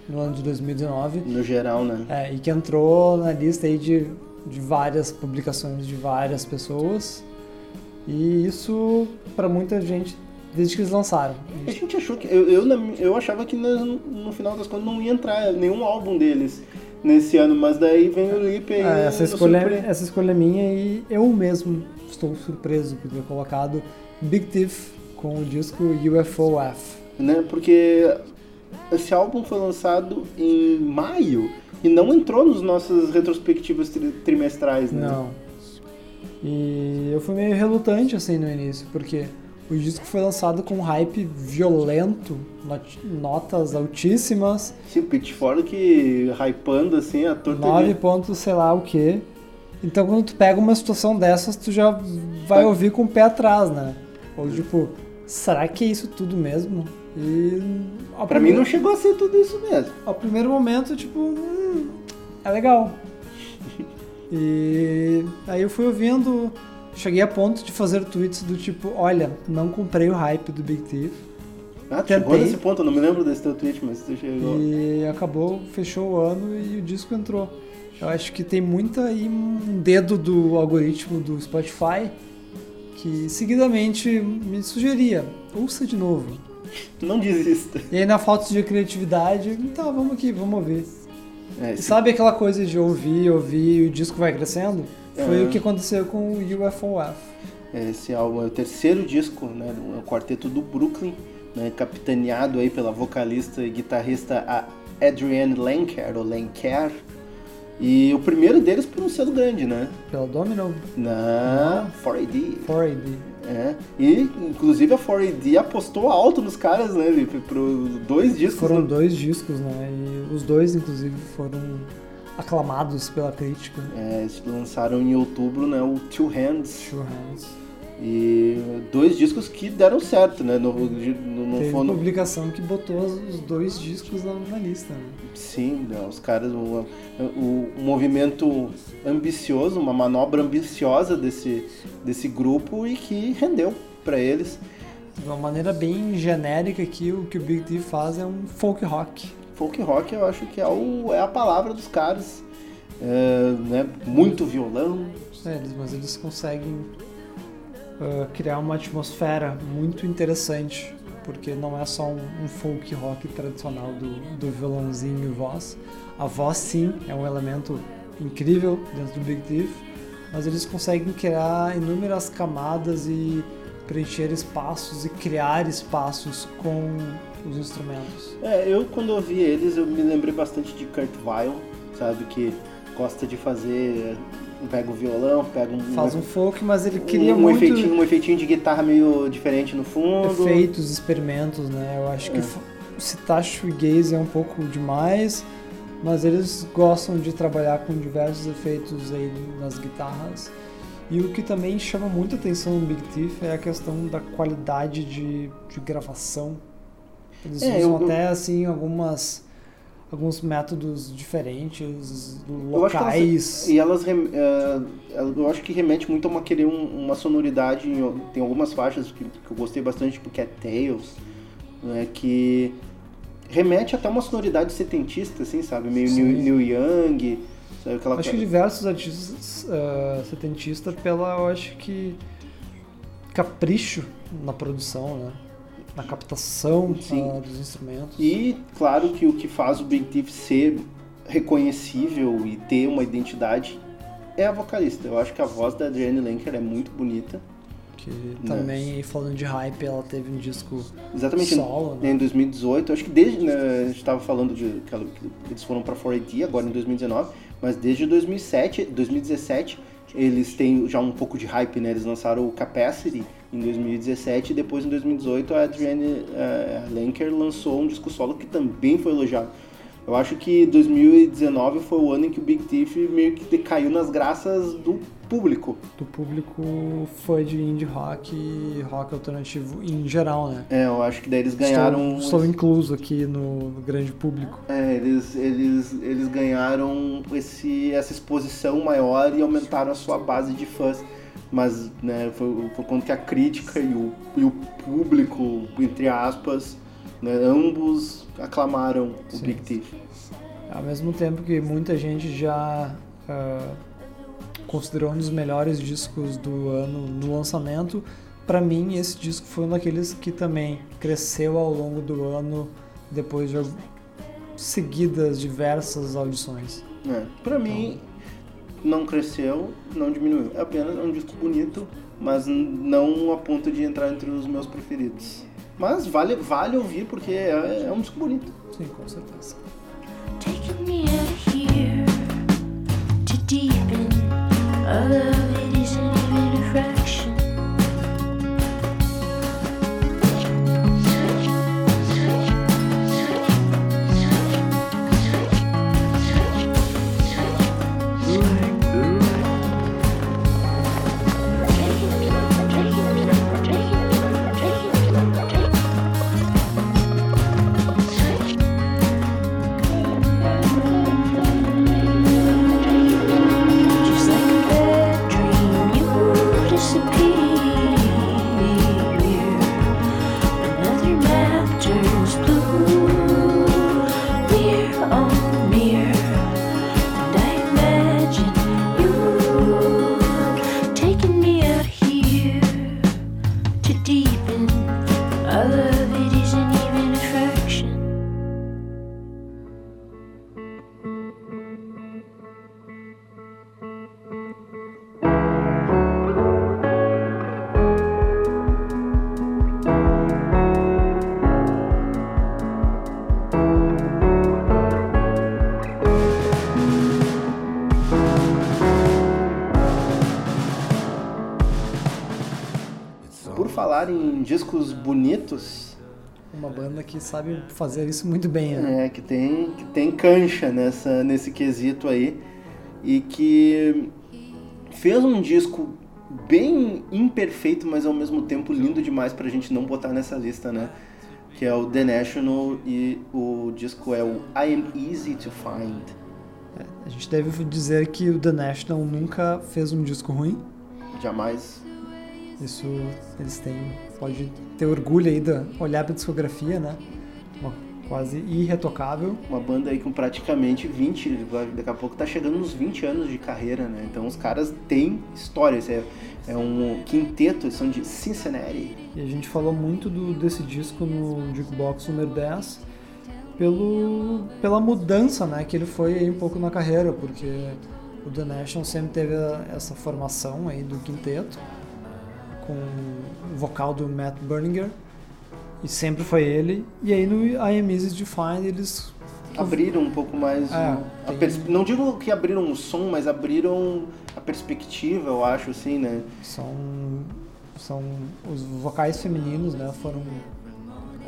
no ano de 2019 No geral, né? é, e que entrou na lista aí de, de várias publicações de várias pessoas. E isso, para muita gente, desde que eles lançaram. A gente achou que. Eu, eu, eu achava que no, no final das contas não ia entrar nenhum álbum deles nesse ano, mas daí vem o Lip aí. É, essa, escolha, surpre- essa escolha é minha e eu mesmo estou surpreso por ter colocado Big Thief com o disco UFOF. né? Porque esse álbum foi lançado em maio e não entrou nos nossas retrospectivas tri- trimestrais, né? Não. E eu fui meio relutante assim no início, porque o disco foi lançado com um hype violento, not- notas altíssimas, Sim, Pitchfork hypando assim, a torta 9 pontos sei lá o que. Então quando tu pega uma situação dessas, tu já vai ouvir com o pé atrás, né? Ou tipo, será que é isso tudo mesmo? E Pra mim primeiro- não chegou a ser tudo isso mesmo. ao primeiro momento, tipo, hum, é legal. [laughs] E aí eu fui ouvindo, cheguei a ponto de fazer tweets do tipo, olha, não comprei o hype do Big Thief. Ah, tu chegou Tentei. nesse ponto, eu não me lembro desse teu tweet, mas tu chegou. E acabou, fechou o ano e o disco entrou. Eu acho que tem muito aí um dedo do algoritmo do Spotify que seguidamente me sugeria, ouça de novo. Não desista. E aí na falta de criatividade, então vamos aqui, vamos ouvir. É, E esse- sabe aquela coisa de ouvir, ouvir e o disco vai crescendo? Foi É. o que aconteceu com o UFOF. Esse álbum é o terceiro disco, né, do quarteto do Brooklyn, né, capitaneado aí pela vocalista e guitarrista Adrienne Lenker, ou Lenker. E o primeiro deles por um selo grande, né? Pela Domino Na 4AD. 4AD. É. E, inclusive, a 4AD apostou alto nos caras, né, Lipe? Pro dois discos. Foram né? dois discos, né? E os dois, inclusive, foram aclamados pela crítica. É, eles lançaram em outubro, né, o Two Hands. Two Hands. E dois discos que deram certo, né? No, no, no Teve fundo- publicação que botou os os dois discos na, na lista, né? Sim, né, os caras, o, o, um movimento ambicioso, uma manobra ambiciosa desse, desse grupo e que rendeu pra eles. De uma maneira bem genérica aqui, o que o Big T faz é um folk rock. Folk rock eu acho que é, o, é a palavra dos caras. É, né, muito violão. É, mas eles conseguem ah, criar uma atmosfera muito interessante, porque não é só um, um folk rock tradicional do, do violãozinho e voz. A voz, sim, é um elemento incrível dentro do Big Thief, mas eles conseguem criar inúmeras camadas e preencher espaços e criar espaços com os instrumentos. É, eu quando ouvi eles eu me lembrei bastante de Kurt Weill, sabe, que gosta de fazer pega o violão, pega um, Faz um folk, mas ele queria um, muito efeitinho, um efeitinho de guitarra meio diferente no fundo. efeitos, experimentos, né? Eu acho que É. f- citar shoegaze é um pouco demais, mas eles gostam de trabalhar com diversos efeitos aí nas guitarras. E o que também chama muita atenção no Big Thief é a questão da qualidade de, de gravação. Eles É, usam eu- até assim algumas alguns métodos diferentes, Eu acho que elas- locais. E elas, eh, eu acho que remete muito a uma, querer um- uma sonoridade. em- Tem algumas faixas que, que eu gostei bastante, tipo Cat Tales, né, que remete até uma sonoridade setentista, assim, sabe? Meio. New, New Young, sabe? Aquela Acho que diversos artistas uh, setentistas pela, eu acho que capricho na produção, né? Na captação Sim. ah, dos instrumentos. E claro que o que faz o Big Thief ser reconhecível e ter uma identidade é a vocalista. Eu acho que a voz da Adrienne Lenker é muito bonita. Que também, falando de hype, ela teve um disco Exatamente. solo, né? Em 2018, acho que desde. Né, a gente estava falando de que ela- que eles foram para 4AD agora em 2019, mas desde 2007, 2017 eles têm já um pouco de hype, né? Eles lançaram o Capacity em 2017 e depois em 2018 a Adrienne eh, Lenker lançou um disco solo que também foi elogiado. Eu acho que 2019 foi o ano em que o Big Thief meio que decaiu nas graças do público. Do público foi de indie rock e rock alternativo em geral, né? É, eu acho que daí eles ganharam. Estou, estou incluso aqui no grande público. É, eles, eles, eles ganharam esse, essa exposição maior e aumentaram a sua base de fãs. Mas né, foi, foi quando que a crítica e o, e o público, entre aspas, né, ambos aclamaram o Sim. Big Thief. Ao mesmo tempo que muita gente já ah, considerou um dos melhores discos do ano no lançamento, pra mim esse disco foi um daqueles que também cresceu ao longo do ano depois de seguidas diversas audições. É, pra mim, não cresceu, não diminuiu. É apenas um disco bonito, mas não a ponto de entrar entre os meus preferidos. Mas vale, vale ouvir porque é, é um disco bonito. Sim, com certeza. Taking me out of here to deepen. Love, falar em discos bonitos, Uma banda que sabe fazer isso muito bem, né? é, que tem, que tem cancha nessa, nesse quesito aí, e que fez um disco bem imperfeito, mas ao mesmo tempo lindo demais pra gente não botar nessa lista, né? Que é o The National e o disco é o I Am Easy to Find. A gente deve dizer que o The National nunca fez um disco ruim. Jamais. Isso eles têm, pode ter orgulho aí de olhar pra discografia, né? Uma, quase irretocável. Uma banda aí com praticamente 20, vai- daqui a pouco tá chegando nos 20 anos de carreira, né? Então os caras têm história. Esse é, é um quinteto, eles são de Cincinnati. E a gente falou muito do, desse disco no Jukebox número 10 pelo, pela mudança né, que ele foi aí um pouco na carreira, porque o The National sempre teve a- essa formação aí do quinteto, com o vocal do Matt Berninger, e sempre foi ele. E aí no I Am Easy to Find eles abriram um pouco mais. É, tem- Não digo que abriram o som, mas abriram a perspectiva, eu acho, assim, né? São, são os vocais femininos, né? Foram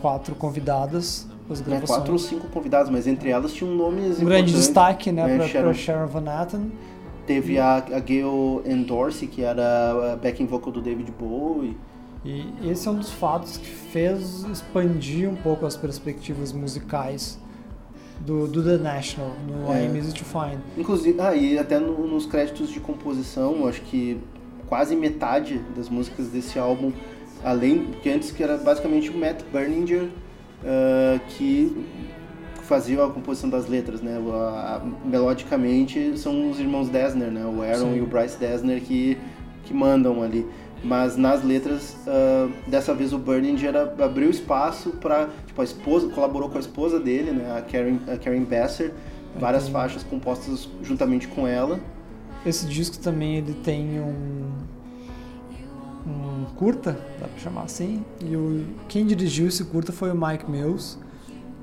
quatro convidadas das Né, gravações. Quatro ou cinco convidados, mas entre elas tinham nomes um grande destaque, né, É, Sharon- pra Sharon Van Etten. Teve a, a Gail Endorse, que era a backing vocal do David Bowie. E esse é um dos fatos que fez expandir um pouco as perspectivas musicais do, do The National, no É. I Am Easy to Find. Inclusive, ah, e até no- nos créditos de composição, acho que quase metade das músicas desse álbum, além, porque antes que era basicamente o Matt Berninger ah, que fazia a composição das letras, né? A- a- melodicamente são os irmãos Dessner, né? O Aaron Sim. e o Bryce Dessner que, que mandam ali. Mas nas letras, ah, dessa vez o Berninger a- abriu espaço para tipo, a esposa, colaborou com a esposa dele, né? A Karen, a Karen Besser, várias Então- faixas compostas juntamente com ela. Esse disco também ele tem um um curta, dá pra chamar assim, e o, quem dirigiu esse curta foi o Mike Mills,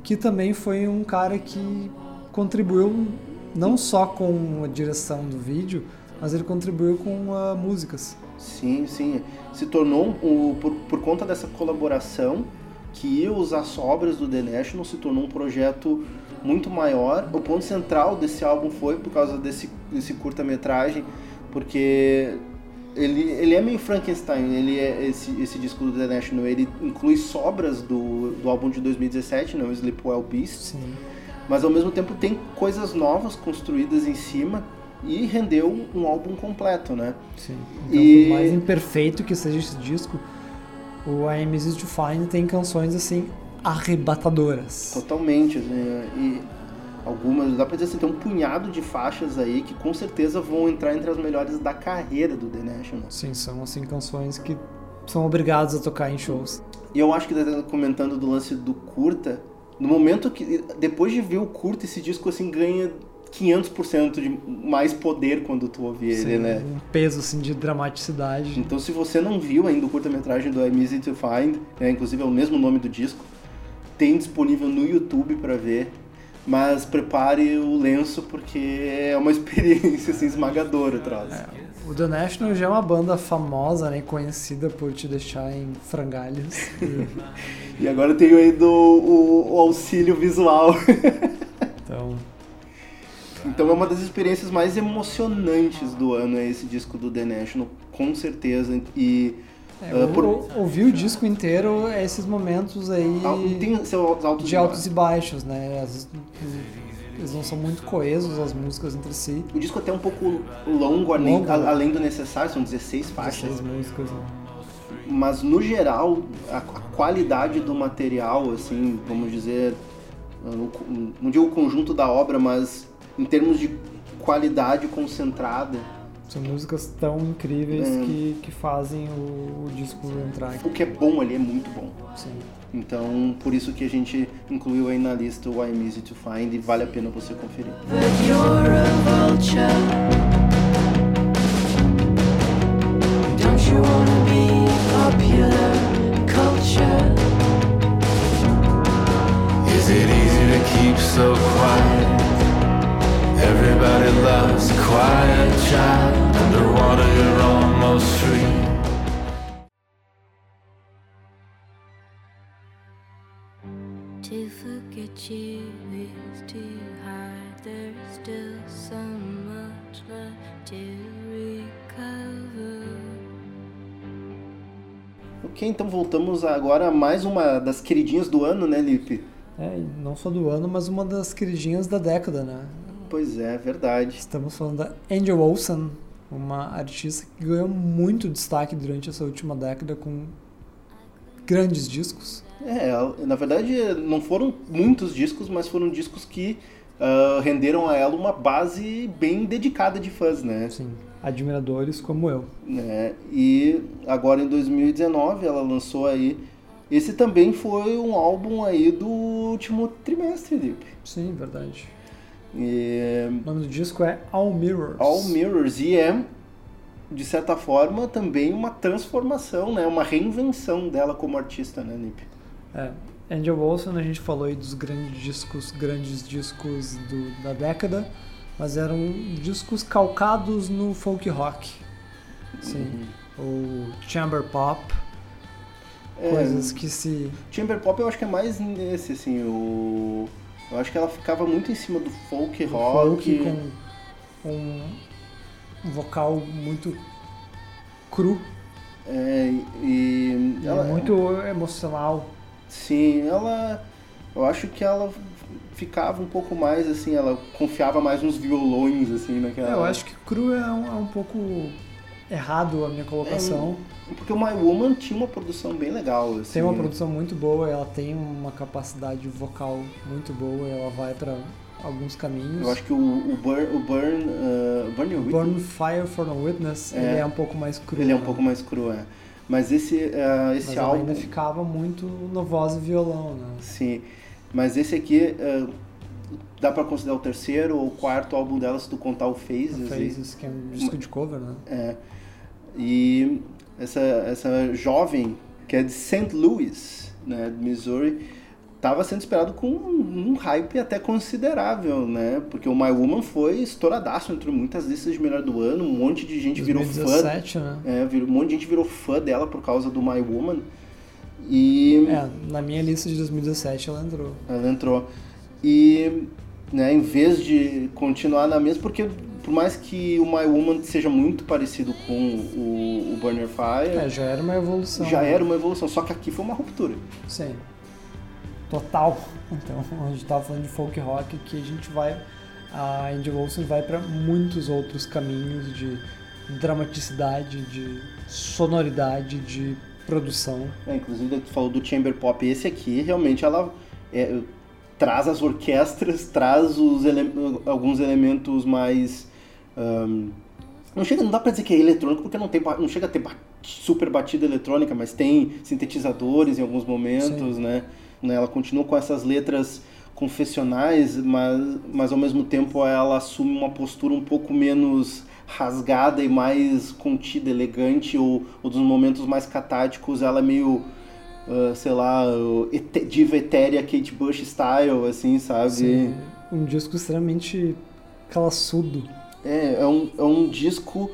que também foi um cara que contribuiu não só com a direção do vídeo, mas ele contribuiu com ah, músicas. Sim, sim. Se tornou, o, por, por conta dessa colaboração, que ia usar sobras do The National, se tornou um projeto muito maior. O ponto central desse álbum foi por causa desse, desse curta-metragem, porque ele, ele é meio Frankenstein, ele é esse, esse disco do The National, ele inclui sobras do, do álbum de 2017, não, Sleepwell Beast, Sim. mas ao mesmo tempo tem coisas novas construídas em cima e rendeu um álbum completo, né? Sim. Então, E- por mais imperfeito que seja esse disco, o I Am Easy to Find tem canções assim arrebatadoras. Totalmente, né? E algumas, dá pra dizer assim, tem um punhado de faixas aí que com certeza vão entrar entre as melhores da carreira do The National. Sim, são assim canções que são obrigados a tocar em shows. E eu acho que tá comentando do lance do curta, no momento que, depois de ver o curta, esse disco assim ganha 500% de mais poder quando tu ouve ele, Sim, né? Um peso assim de dramaticidade. Então se você não viu ainda o curta-metragem do I'm Easy to Find, né, inclusive é o mesmo nome do disco, tem disponível no YouTube pra ver, mas prepare o lenço porque é uma [laughs] experiência assim, esmagadora atrás. O The National já é uma banda famosa, né, conhecida por te deixar em frangalhos. E, E agora tem ainda o, o- o auxílio visual. então, então é uma das experiências mais emocionantes do ano é esse disco do The National, com certeza. E é, ah, por- ouvir o disco inteiro é esses momentos aí tem seus altos de altos e baixos, né? As- eles não são muito coesos as músicas entre si. O disco até é um pouco longo, além, Longo, né? a- além do necessário, são 16 faixas. 16 músicas. né? mas no geral a, a qualidade do material assim vamos dizer não- não digo o conjunto da obra mas em termos de qualidade concentrada São músicas tão incríveis É. que, que fazem o, o disco entrar. o que é bom ali é muito bom Sim. então por isso que a gente incluiu aí na lista o I'm Easy to Find e vale a pena você conferir But you're a vulture. Don't you wanna be popular culture? Is it easy to keep so quiet? Everybody loves a quiet child. Ok então voltamos agora a mais uma das queridinhas do ano né Lipe É, não só do ano, mas uma das queridinhas da década, né? pois é verdade Estamos falando da Angel Olsen, uma artista que ganhou muito destaque durante essa última década com grandes discos. É, na verdade não foram muitos discos, mas foram discos que ah, renderam a ela uma base bem dedicada de fãs, né? Assim, admiradores como eu. né? E agora em 2019 ela lançou aí. Esse também foi um álbum aí do último trimestre, Lipe. Sim, verdade. E, O nome do disco é All Mirrors. All Mirrors e é de certa forma também uma transformação, né? Uma reinvenção dela como artista, né, Lipe? É, Angel Olsen, a gente falou aí dos grandes discos, grandes discos do- da década, mas eram discos calcados no folk rock. Sim. Ou chamber pop, É, coisas que se. Chamber Pop eu acho que é mais nesse, assim, o... Eu acho que ela ficava muito em cima do folk rock. folk com um, um vocal muito cru É, e e ela, muito emocional. Sim, ela. Eu acho que ela ficava um pouco mais assim, ela confiava mais nos violões, assim, naquela. Eu acho que cru é um, é um pouco errado a minha colocação. Porque o My Woman tinha uma produção bem legal. Assim. Tem uma produção muito boa, ela tem uma capacidade vocal muito boa, ela vai para alguns caminhos. Eu acho que o, o Burn. O Burn. Uh, Burn Witness, Burn Fire for no Witness, É. ele é um pouco mais cru. Ele é um né? pouco mais cru, é. Mas esse, uh, esse Mas álbum. ainda ficava muito no voz e violão, né? Sim. Mas esse aqui. uh, dá pra considerar o terceiro ou quarto álbum dela se tu contar o Phases. e- Phases, que é um disco de cover, né? É. E essa, essa jovem, que é de St. Louis, né, de Missouri, estava sendo esperado com um, um hype até considerável, né? Porque o My Woman foi estouradaço entre muitas listas de melhor do ano, um monte de gente virou fã. 2017, né? É, virou, um monte de gente virou fã dela por causa do My Woman. E É, na minha lista de 2017 ela entrou. ela entrou. E, né, em vez de continuar na mesma, porque por mais que o My Woman seja muito parecido com o, o Burner Fire, É, já era uma evolução. já era uma evolução, só que aqui foi uma ruptura. Sim. Total. Então, [laughs] a gente tava falando de folk rock que a gente vai. A Andy Wilson vai para muitos outros caminhos de dramaticidade, de sonoridade, de produção. É, inclusive, tu falou do Chamber Pop, esse aqui realmente ela é, traz as orquestras, traz os ele- alguns elementos mais. ahn, não, chega, não dá pra dizer que é eletrônico, porque não, tem, não chega a ter super batida eletrônica, mas tem sintetizadores em alguns momentos, né? né? Ela continua com essas letras confessionais, mas, mas ao mesmo tempo ela assume uma postura um pouco menos rasgada e mais contida, elegante, ou, ou dos momentos mais catáticos, ela é meio, ah, sei lá, ete- diva etérea Kate Bush style, assim, sabe? Sim, um disco extremamente classudo, É, é um, é um disco.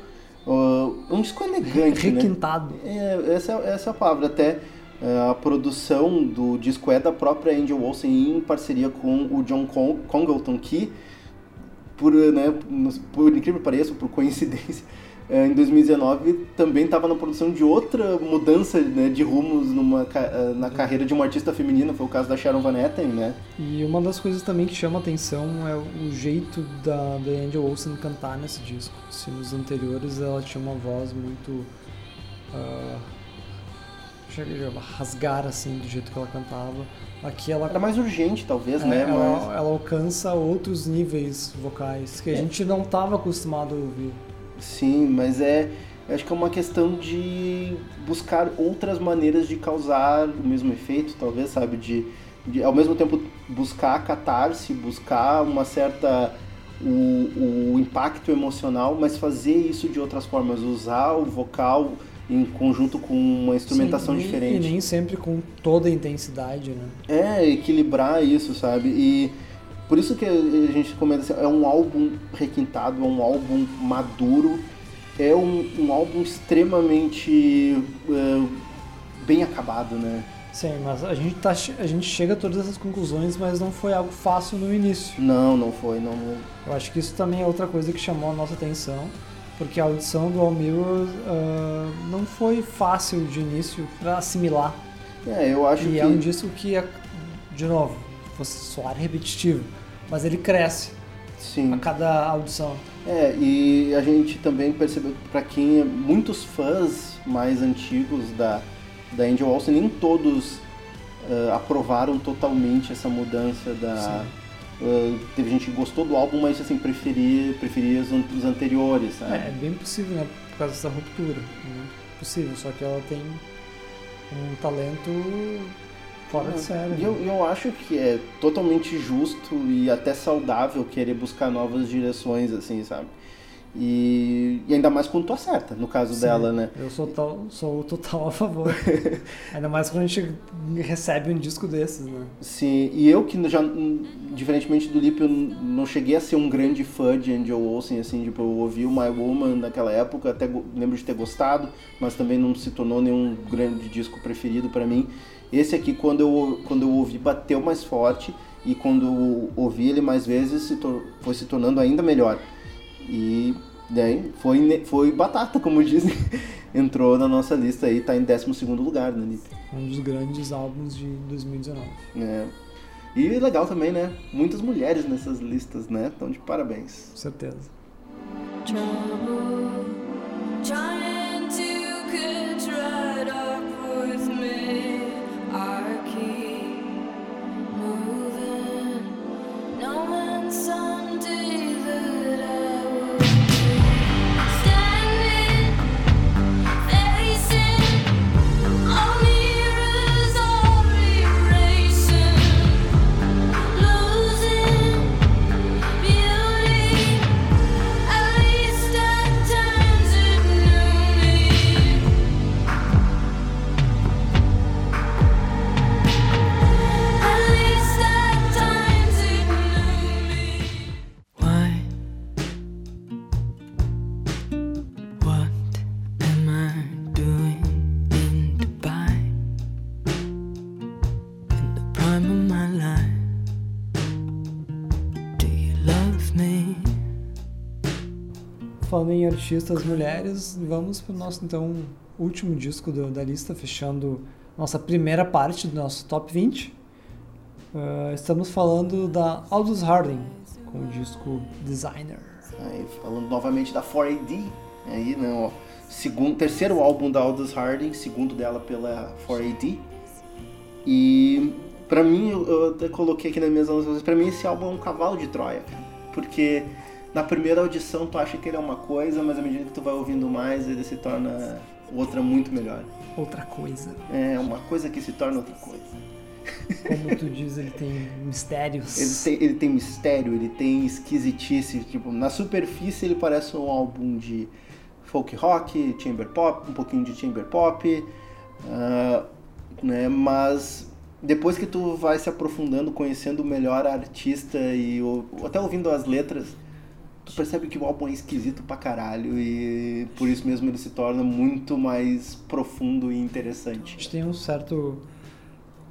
ah, um disco elegante, né? requintado. É, essa, é- essa é a palavra. Até é, a produção do disco é da própria Angel Olsen em parceria com o John Con Congleton, que, por, né, por incrível que pareça, por coincidência, é, [laughs] em 2019 também estava na produção de outra mudança né, de rumos numa, eh, na carreira de uma artista feminina, foi o caso da Sharon Van Etten, né? E uma das coisas também que chama atenção é o jeito da, da Angel Olsen cantar nesse disco. Se nos anteriores ela tinha uma voz muito. ah, chega a rasgar assim do jeito que ela cantava. Aqui ela, Era mais urgente, talvez, é, né? ela, Mas... ela alcança outros níveis vocais que a É. gente não estava acostumado a ouvir. Sim, mas é. Acho que é uma questão de buscar outras maneiras de causar o mesmo efeito, talvez, sabe? De, de ao mesmo tempo buscar catarse, buscar uma certa. O, o impacto emocional, mas fazer isso de outras formas, usar o vocal em conjunto com uma instrumentação Sim, e- diferente. E nem sempre com toda a intensidade, né? É, equilibrar isso, sabe? E por isso que a gente comenta assim, é um álbum requintado, é um álbum maduro, é um, um álbum extremamente eh, bem acabado, né? Sim, mas a gente, tá, a gente chega a todas essas conclusões, mas não foi algo fácil no início. Não, não foi, não. Eu acho que isso também é outra coisa que chamou a nossa atenção, porque a audição do All Mirror ah, não foi fácil de início para assimilar. É, eu acho E que é um disco que, é, de novo, fosse soar repetitivo, mas ele cresce a sim. cada audição. É, e a gente também percebeu que para quem é muitos fãs mais antigos da da Angel Olsen, nem todos eh, aprovaram totalmente essa mudança da Uh, teve gente que gostou do álbum, mas assim, preferia, preferia os, an- os anteriores, sabe? É, é bem possível, né? Por causa dessa ruptura. Muito possível, só que ela tem um talento fora de série. E eu, né? eu acho que é totalmente justo e até saudável querer buscar novas direções, assim, sabe? E, e ainda mais quando tu acerta, no caso Sim, dela, né? Eu sou, tal, sou total a favor. [laughs] Ainda mais quando a gente recebe um disco desses, né? Sim, e eu que já, diferentemente do Lip, eu não cheguei a ser um grande fã de Angel Olsen, assim, tipo, eu ouvi o My Woman naquela época, até lembro de ter gostado, mas também não se tornou nenhum grande disco preferido pra mim. Esse aqui, quando eu, quando eu ouvi, bateu mais forte, e quando ouvi ele mais vezes, se foi se tornando ainda melhor. E daí foi, foi batata, como dizem. [laughs] Entrou na nossa lista aí, tá em 12º lugar, né, Lip? Um dos grandes álbuns de 2019. É. E legal também, né? Muitas mulheres nessas listas, né? Então, de parabéns. Com certeza. Trying em artistas mulheres, vamos pro nosso então último disco do- da lista, fechando nossa primeira parte do nosso top 20. Ah, estamos falando da Aldous Harding com o disco Designer. Aí, falando novamente da 4AD, aí, né? Ó, segundo, terceiro álbum da Aldous Harding, segundo dela pela 4AD. E pra mim, eu, até coloquei aqui na anotações, pra mim esse álbum é um cavalo de Troia. Porque na primeira audição tu acha que ele é uma coisa, mas à medida que tu vai ouvindo mais, ele se torna outra muito melhor. Outra coisa. É uma coisa que se torna outra coisa. Como tu [laughs] diz, ele tem mistérios. Ele tem, ele tem mistério, ele tem esquisitice. Tipo, na superfície ele parece um álbum de folk rock, chamber pop, um pouquinho de chamber pop, ah, né? Mas depois que tu vai se aprofundando, conhecendo melhor a artista e ou- até ouvindo as letras, tu percebe que o álbum é esquisito pra caralho e por isso mesmo ele se torna muito mais profundo e A interessante. gente tem um certo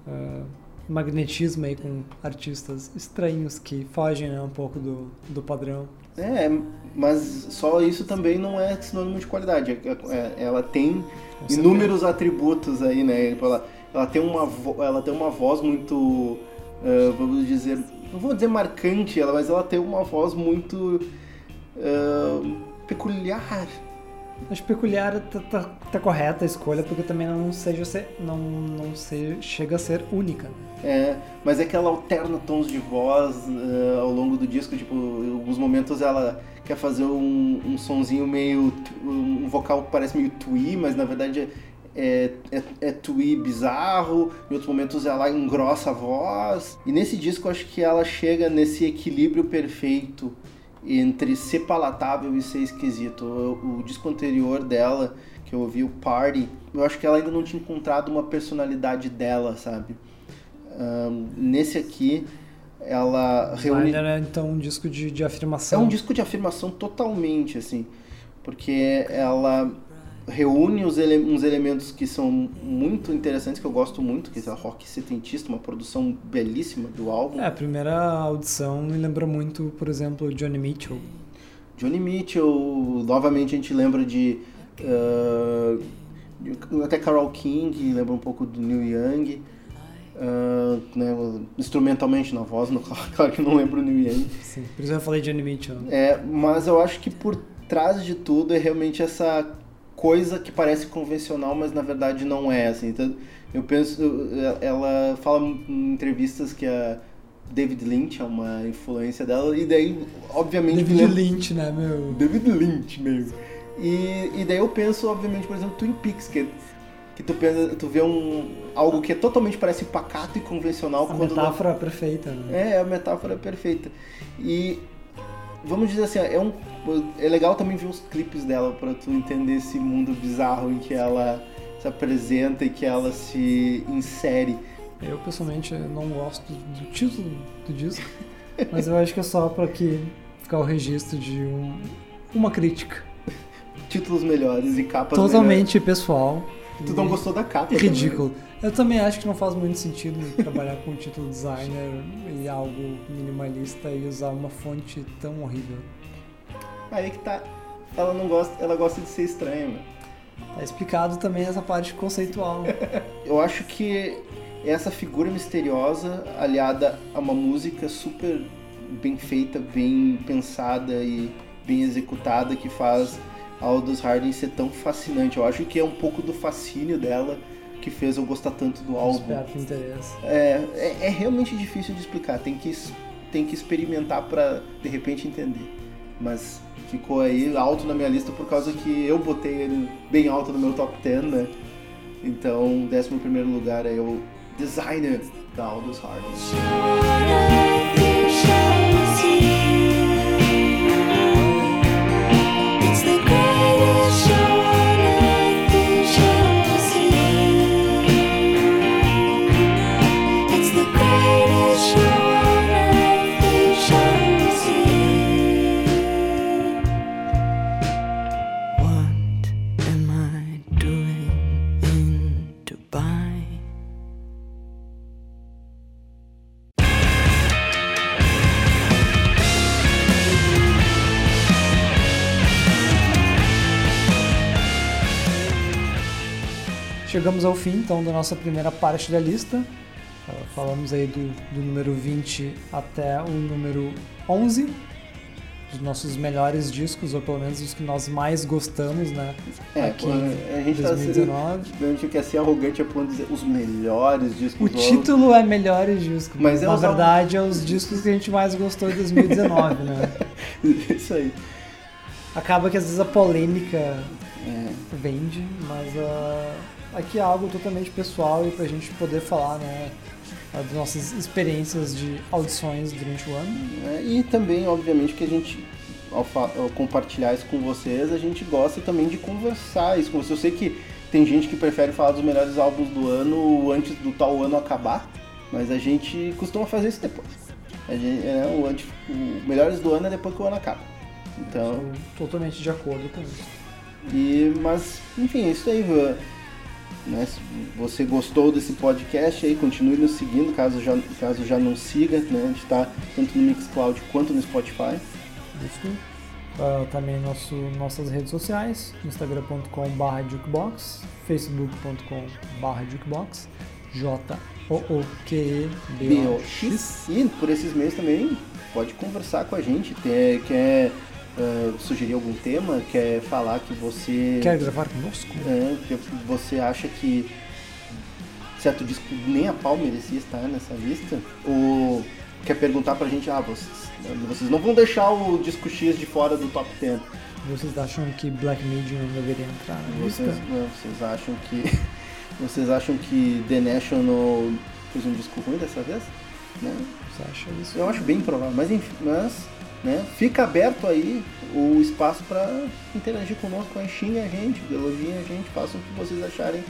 ah, magnetismo aí com artistas estranhos que fogem né, um pouco do, do padrão. É, mas só isso também não é sinônimo de qualidade. É- é- Ela tem inúmeros atributos aí, né? Ela, ela, tem, uma, ela tem uma voz muito, ah, vamos dizer, não vou dizer marcante, ela, mas ela tem uma voz muito peculiar. Acho peculiar tá, tá, tá correta a escolha, porque também não seja ser, não, não se, chega a ser única. né? É, mas é que ela alterna tons de voz ah, ao longo do disco, tipo, em alguns momentos ela quer fazer um, um sonzinho meio, um vocal que parece meio twee, mas na verdade é, é, é twee bizarro, em outros momentos ela engrossa a voz, e nesse disco eu acho que ela chega nesse equilíbrio perfeito entre ser palatável e ser esquisito. O, o disco anterior dela, que eu ouvi, o Party, eu acho que ela ainda não tinha encontrado uma personalidade dela, sabe? Ahn, nesse aqui, ela reúne. Designer é então um disco de, de É afirmação. um disco de afirmação totalmente, assim, porque ela reúne os ele- uns elementos que são muito interessantes, que eu gosto muito, que é rock setentista, uma produção belíssima do álbum. É, a primeira audição me lembra muito, por exemplo, Johnny Mitchell. Johnny Mitchell, novamente a gente lembra de. de- até Carol King, lembra um pouco do Neil Young. ah, né, instrumentalmente na voz, no, [laughs] claro que não lembro o Neil Young. Sim, por isso eu falei Johnny Mitchell. É, mas eu acho que por trás de tudo é realmente essa coisa que parece convencional, mas na verdade não é, assim. Então, eu penso, ela fala em entrevistas que a David Lynch é uma influência dela, e daí, obviamente, me David lembra- Lynch, né, meu? David Lynch mesmo. E, e daí eu penso, obviamente, por exemplo, Twin Peaks, que, que tu, pensa, tu vê um, algo que é totalmente parece pacato e convencional A metáfora perfeita, né? é, a metáfora perfeita. E vamos dizer assim, é um é legal também ver os clipes dela pra tu entender esse mundo bizarro em que ela se apresenta e que ela se insere. Eu pessoalmente não gosto do título do disco, [laughs] mas eu acho que é só pra que ficar o registro de um- uma crítica Títulos melhores e capas melhores. totalmente pessoal. Tu não gostou da capa? e ridículo. Eu também acho que não faz muito sentido [laughs] trabalhar com um título designer e algo minimalista e usar uma fonte tão horrível. Aí que tá. Ela não gosta, ela gosta de ser estranha, mano. Tá explicado também essa parte conceitual. [laughs] Eu acho que essa figura misteriosa, aliada a uma música super bem feita, bem pensada e bem executada, que faz a Aldous Harding ser tão fascinante. Eu acho que é um pouco do fascínio dela que fez eu gostar tanto do álbum. É, é, é realmente difícil de explicar, tem que, tem que experimentar pra de repente entender. Mas ficou aí alto na minha lista por causa que eu botei ele bem alto no meu top 10, né? Então, 11 primeiro lugar é o Designer da Aldous Harding. Chegamos ao fim, então, da nossa primeira parte da lista. Ah, Falamos aí do, do número 20 até o número 11. Dos nossos melhores discos, ou pelo menos os que nós mais gostamos, né? É, Aqui pô, a gente tá 2019. A gente quer ser arrogante a ponto de dizer os melhores discos O título é Melhores Discos, Mas é na verdade é os discos que a gente mais gostou em 2019, né? [laughs] Isso aí. Acaba que às vezes a polêmica É. vende, mas ah, aqui é algo totalmente pessoal e pra gente poder falar, né, das nossas experiências de audições durante o ano. É, e também, obviamente, que a gente, ao, ao compartilhar isso com vocês, a gente gosta também de conversar isso com vocês. Eu sei que tem gente que prefere falar dos melhores álbuns do ano antes do tal ano acabar, mas a gente costuma fazer isso depois. A gente, é, o, antes, o melhores do ano é depois que o ano acaba. Então, totalmente de acordo com isso. e, mas, enfim, é isso aí. viu? Né? Se você gostou desse podcast aí, continue nos seguindo, caso já, caso já não siga, né? A gente tá tanto no Mixcloud quanto no Spotify. Isso. Ah, também nosso, nossas redes sociais, instagram.com.br jukebox, facebook.com.br jukebox, J-O-O-Q-E-B-O-X. E por esses meios também pode conversar com a gente. Quer, quer eh, sugerir algum tema? Quer falar que você. Quer gravar conosco? é, que você acha que certo disco nem a pau merecia estar nessa lista? Ou quer perguntar pra gente, ah, vocês, vocês não vão deixar o disco X de fora do top 10. Vocês acham que Black Medium não deveria entrar na Vocês, lista? não, vocês acham que. [laughs] Vocês acham que The National fez um disco ruim dessa vez? Né? Você acha isso? Eu acho bem provável, mas enfim, mas, né, fica aberto aí o espaço para interagir conosco, xingue a gente, elogiem a gente, façam o que vocês acharem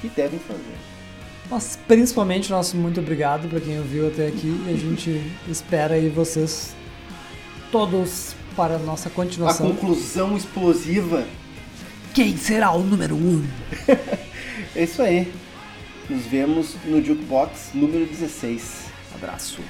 que devem fazer. Mas principalmente nosso muito obrigado para quem ouviu até aqui e a gente espera aí vocês todos para a nossa A continuação. conclusão explosiva Quem será o número 1? Um? [laughs] é isso aí. Nos vemos no Jukebox número 16. Abraço.